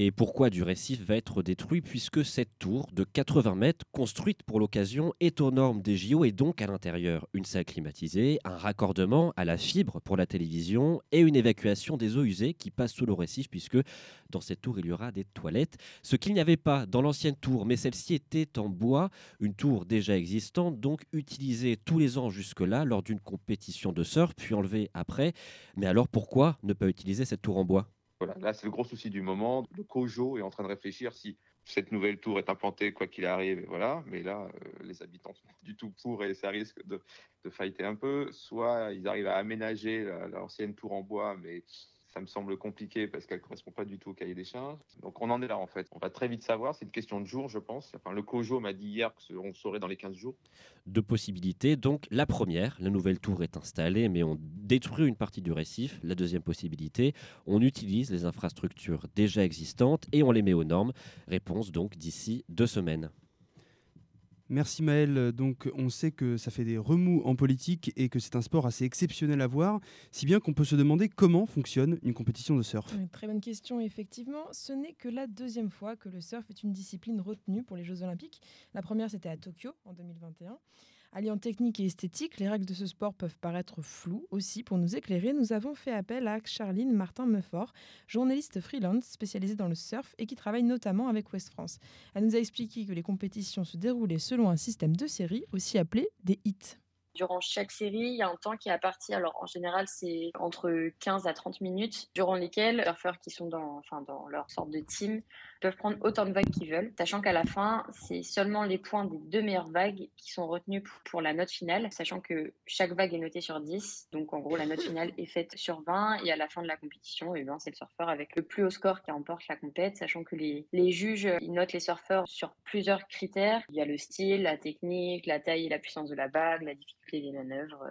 Et pourquoi du récif va être détruit puisque cette tour de 80 mètres, construite pour l'occasion, est aux normes des JO et donc à l'intérieur une salle climatisée, un raccordement à la fibre pour la télévision et une évacuation des eaux usées qui passent sous le récif puisque dans cette tour il y aura des toilettes. Ce qu'il n'y avait pas dans l'ancienne tour, mais celle-ci était en bois, une tour déjà existante, donc utilisée tous les ans jusque-là lors d'une compétition de surf, puis enlevée après. Mais alors pourquoi ne pas utiliser cette tour en bois? Voilà, là, c'est le gros souci du moment. Le COJO est en train de réfléchir si cette nouvelle tour est implantée, quoi qu'il arrive, voilà. Mais là, euh, les habitants sont du tout pour et ça risque de, de un peu. Soit ils arrivent à aménager la- l'ancienne tour en bois, mais ça me semble compliqué parce qu'elle correspond pas du tout au cahier des charges. Donc on en est là en fait. On va très vite savoir, c'est une question de jours, je pense. Enfin, le COJO m'a dit hier qu'on saurait dans les 15 jours. deux possibilités. Donc la première, la nouvelle tour est installée, mais on détruit une partie du récif. La deuxième possibilité, on utilise les infrastructures déjà existantes et on les met aux normes. Réponse donc d'ici deux semaines. Merci Maël. Donc on sait que ça fait des remous en politique et que c'est un sport assez exceptionnel à voir, si bien qu'on peut se demander comment fonctionne une compétition de surf. Très bonne question, effectivement. Ce n'est que la deuxième fois que le surf est une discipline retenue pour les Jeux Olympiques. La première, c'était à Tokyo en 2021. Alliant technique et esthétique, les règles de ce sport peuvent paraître floues. Aussi, pour nous éclairer, nous avons fait appel à Charline Martin-Meufort, journaliste freelance spécialisée dans le surf et qui travaille notamment avec West France. Elle nous a expliqué que les compétitions se déroulaient selon un système de séries, aussi appelé des hits. Durant chaque série, il y a un temps qui est imparti. Alors, en général, c'est entre 15 à 30 minutes, durant lesquelles les surfeurs qui sont dans, enfin, dans leur sorte de team peuvent prendre autant de vagues qu'ils veulent, sachant qu'à la fin, c'est seulement les points des deux meilleures vagues qui sont retenus pour, la note finale, sachant que chaque vague est notée sur 10. Donc en gros, la note finale est faite sur 20 et à la fin de la compétition, eh ben, c'est le surfeur avec le plus haut score qui remporte la compète, sachant que les, les juges ils notent les surfeurs sur plusieurs critères. Il y a le style, la technique, la taille et la puissance de la vague, la difficulté des manœuvres.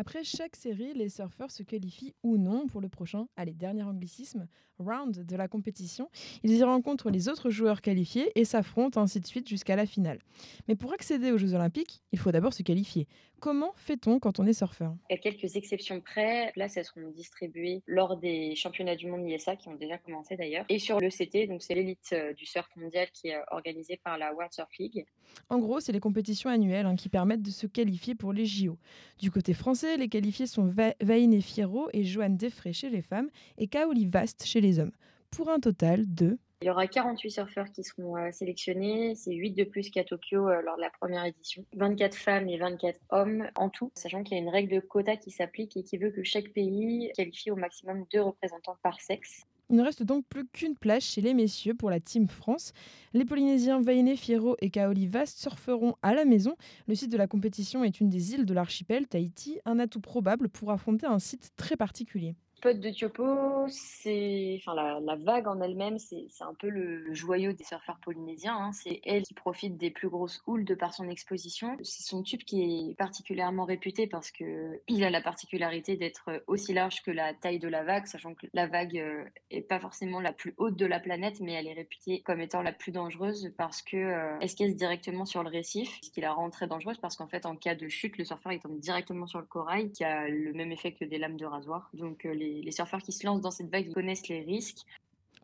Après chaque série, les surfeurs se qualifient ou non pour le prochain, allez, dernier anglicisme, round de la compétition. Ils y rencontrent les autres joueurs qualifiés et s'affrontent ainsi de suite jusqu'à la finale. Mais pour accéder aux Jeux Olympiques, il faut d'abord se qualifier. Comment fait-on quand on est surfeur? À quelques exceptions près, là, elles seront distribuées lors des championnats du monde ISA qui ont déjà commencé d'ailleurs. Et sur le CT, donc c'est l'élite euh, du surf mondial qui est euh, organisée par la World Surf League. En gros, c'est les compétitions annuelles hein, qui permettent de se qualifier pour les JO. Du côté français, les qualifiés sont Va- Vaïné Fierro et Joanne Defray chez les femmes et Kaoli Vast chez les hommes, pour un total de Il y aura 48 surfeurs qui seront euh, sélectionnés, c'est 8 de plus qu'à Tokyo euh, lors de la première édition. 24 femmes et 24 hommes en tout, sachant qu'il y a une règle de quota qui s'applique et qui veut que chaque pays qualifie au maximum deux représentants par sexe. Il ne reste donc plus qu'une place chez les messieurs pour la Team France. Les Polynésiens Vaïné Fierro et Kaoli Vast surferont à la maison. Le site de la compétition est une des îles de l'archipel, Tahiti, un atout probable pour affronter un site très particulier. Spot de Tiopo, c'est, enfin, la, vague en elle-même, c'est un peu le, joyau des surfeurs polynésiens. hein. C'est elle qui profite des plus grosses houles de par son exposition. C'est son tube qui est particulièrement réputé parce que il a la particularité d'être aussi large que la taille de la vague, sachant que la vague euh, est pas forcément la plus haute de la planète, mais elle est réputée comme étant la plus dangereuse parce que euh, esquisse directement sur le récif, ce qui la rend très dangereuse parce qu'en fait, en cas de chute, le surfeur il tombe directement sur le corail, qui a le même effet que des lames de rasoir. Donc euh, les, les surfeurs qui se lancent dans cette vague, ils connaissent les risques.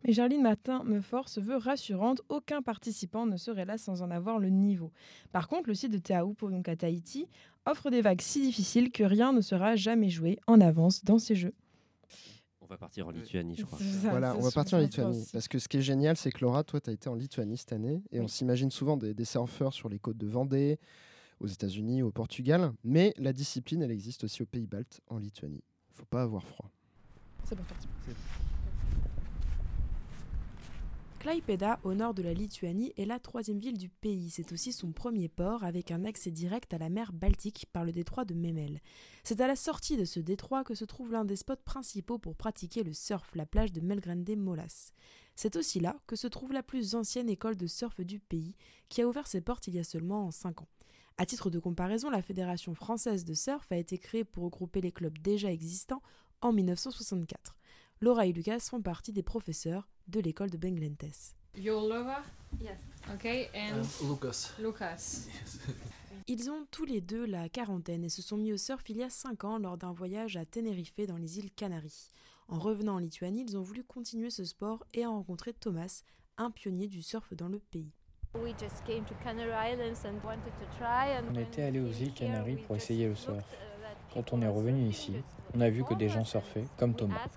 Mais Jarline Martin Meufort se veut rassurante, aucun participant ne serait là sans en avoir le niveau. Par contre, le site de Teahupo, donc à Tahiti, offre des vagues si difficiles que rien ne sera jamais joué en avance dans ces jeux. On va partir en Lituanie, je crois. Voilà, on va partir en Lituanie. Parce que ce qui est génial, c'est que Laura, toi, tu as été en Lituanie cette année. Et on s'imagine souvent des, des surfeurs sur les côtes de Vendée, aux États-Unis, au Portugal. Mais la discipline, elle existe aussi aux Pays-Baltes, en Lituanie. faut pas avoir froid. C'est bon, parti. Klaipėda, au nord de la Lituanie, est la troisième ville du pays. C'est aussi son premier port, avec un accès direct à la mer Baltique par le détroit de Memel. C'est à la sortie de ce détroit que se trouve l'un des spots principaux pour pratiquer le surf, la plage de Melgrande Molas. C'est aussi là que se trouve la plus ancienne école de surf du pays, qui a ouvert ses portes il y a seulement 5 ans. À titre de comparaison, la Fédération française de surf a été créée pour regrouper les clubs déjà existants en 1964. Laura et Lucas font partie des professeurs de l'école de Benglentes. You're Laura? Yes. Okay, and Lucas. Lucas. [LAUGHS] Ils ont tous les deux la quarantaine et se sont mis au surf il y a 5 ans lors d'un voyage à Tenerife dans les îles Canaries. En revenant en Lituanie, ils ont voulu continuer ce sport et ont rencontré Thomas, un pionnier du surf dans le pays. We just came to Canary Islands and wanted to try. And On était allé aux îles Canaries pour essayer le surf. Quand on est revenu ici, on a vu que des gens surfaient, comme Thomas.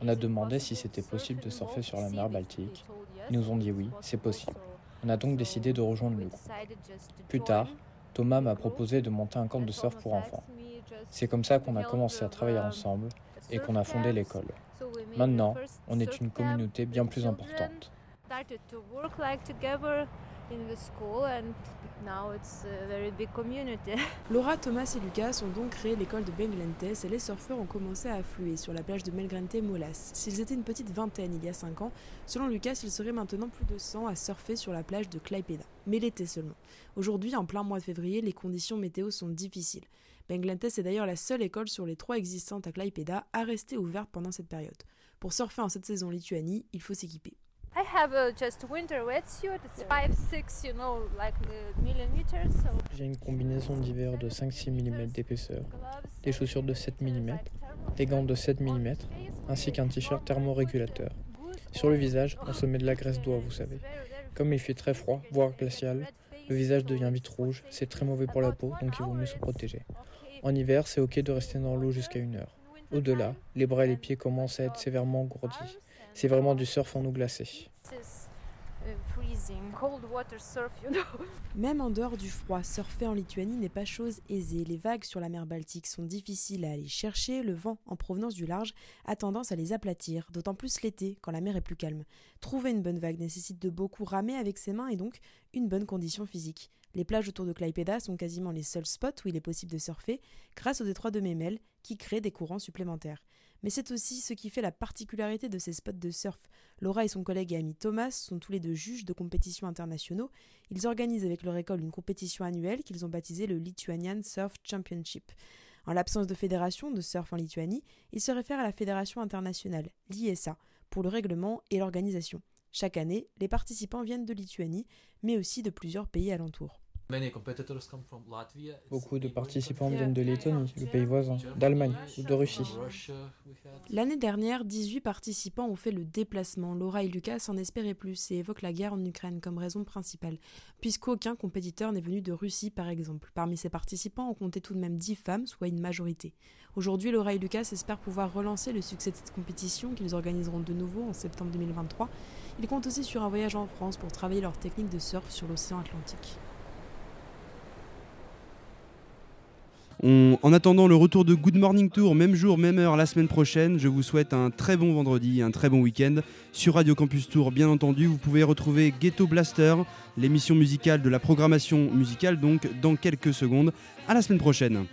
On a demandé si c'était possible de surfer sur la mer Baltique. Ils nous ont dit oui, c'est possible. On a donc décidé de rejoindre le groupe. Plus tard, Thomas m'a proposé de monter un camp de surf pour enfants. C'est comme ça qu'on a commencé à travailler ensemble et qu'on a fondé l'école. Maintenant, on est une communauté bien plus importante. [LAUGHS] Laura, Thomas et Lucas ont donc créé l'école de Benglentes et les surfeurs ont commencé à affluer sur la plage de Melgrante Molas. S'ils étaient une petite vingtaine il y a 5 ans, selon Lucas, ils seraient maintenant plus de 100 à surfer sur la plage de Klaipeda, mais l'été seulement. Aujourd'hui, en plein mois de février, les conditions météo sont difficiles. Benglentes est d'ailleurs la seule école sur les trois existantes à Klaipeda à rester ouverte pendant cette période. Pour surfer en cette saison Lituanie, il faut s'équiper. I have a just winter wetsuit. It's five, six, you know, like millimeters. So J'ai une combinaison d'hiver de 5-6 mm d'épaisseur, des chaussures de 7 mm, des gants de 7 mm, ainsi qu'un t-shirt thermorégulateur. Sur le visage, on se met de la graisse d'oie, vous savez. Comme il fait très froid, voire glacial, le visage devient vite rouge, c'est très mauvais pour la peau, donc il vaut mieux se protéger. En hiver, c'est ok de rester dans l'eau jusqu'à une heure. Au-delà, les bras et les pieds commencent à être sévèrement engourdis. C'est vraiment du surf en eau glacée. Même en dehors du froid, surfer en Lituanie n'est pas chose aisée. Les vagues sur la mer Baltique sont difficiles à aller chercher, le vent en provenance du large a tendance à les aplatir, d'autant plus l'été quand la mer est plus calme. Trouver une bonne vague nécessite de beaucoup ramer avec ses mains et donc une bonne condition physique. Les plages autour de Klaipeda sont quasiment les seuls spots où il est possible de surfer grâce au détroit de Memel qui crée des courants supplémentaires. Mais c'est aussi ce qui fait la particularité de ces spots de surf. Laura et son collègue et ami Thomas sont tous les deux juges de compétitions internationaux. Ils organisent avec leur école une compétition annuelle qu'ils ont baptisée le Lithuanian Surf Championship. En l'absence de fédération de surf en Lituanie, ils se réfèrent à la fédération internationale, l'ISA, pour le règlement et l'organisation. Chaque année, les participants viennent de Lituanie, mais aussi de plusieurs pays alentours. Beaucoup de participants viennent de Lettonie, le pays voisin, d'Allemagne ou de Russie. L'année dernière, 18 participants ont fait le déplacement. Laura et Lucas en espéraient plus et évoquent la guerre en Ukraine comme raison principale, puisqu'aucun compétiteur n'est venu de Russie par exemple. Parmi ces participants, on comptait tout de même 10 femmes, soit une majorité. Aujourd'hui, Laura et Lucas espèrent pouvoir relancer le succès de cette compétition qu'ils organiseront de nouveau en septembre 2023. Ils comptent aussi sur un voyage en France pour travailler leur technique de surf sur l'océan Atlantique. En attendant le retour de Good Morning Tour, même jour, même heure, la semaine prochaine, je vous souhaite un très bon vendredi, un très bon week-end. Sur Radio Campus Tour, bien entendu, vous pouvez retrouver Ghetto Blaster, l'émission musicale de la programmation musicale, donc dans quelques secondes. À la semaine prochaine.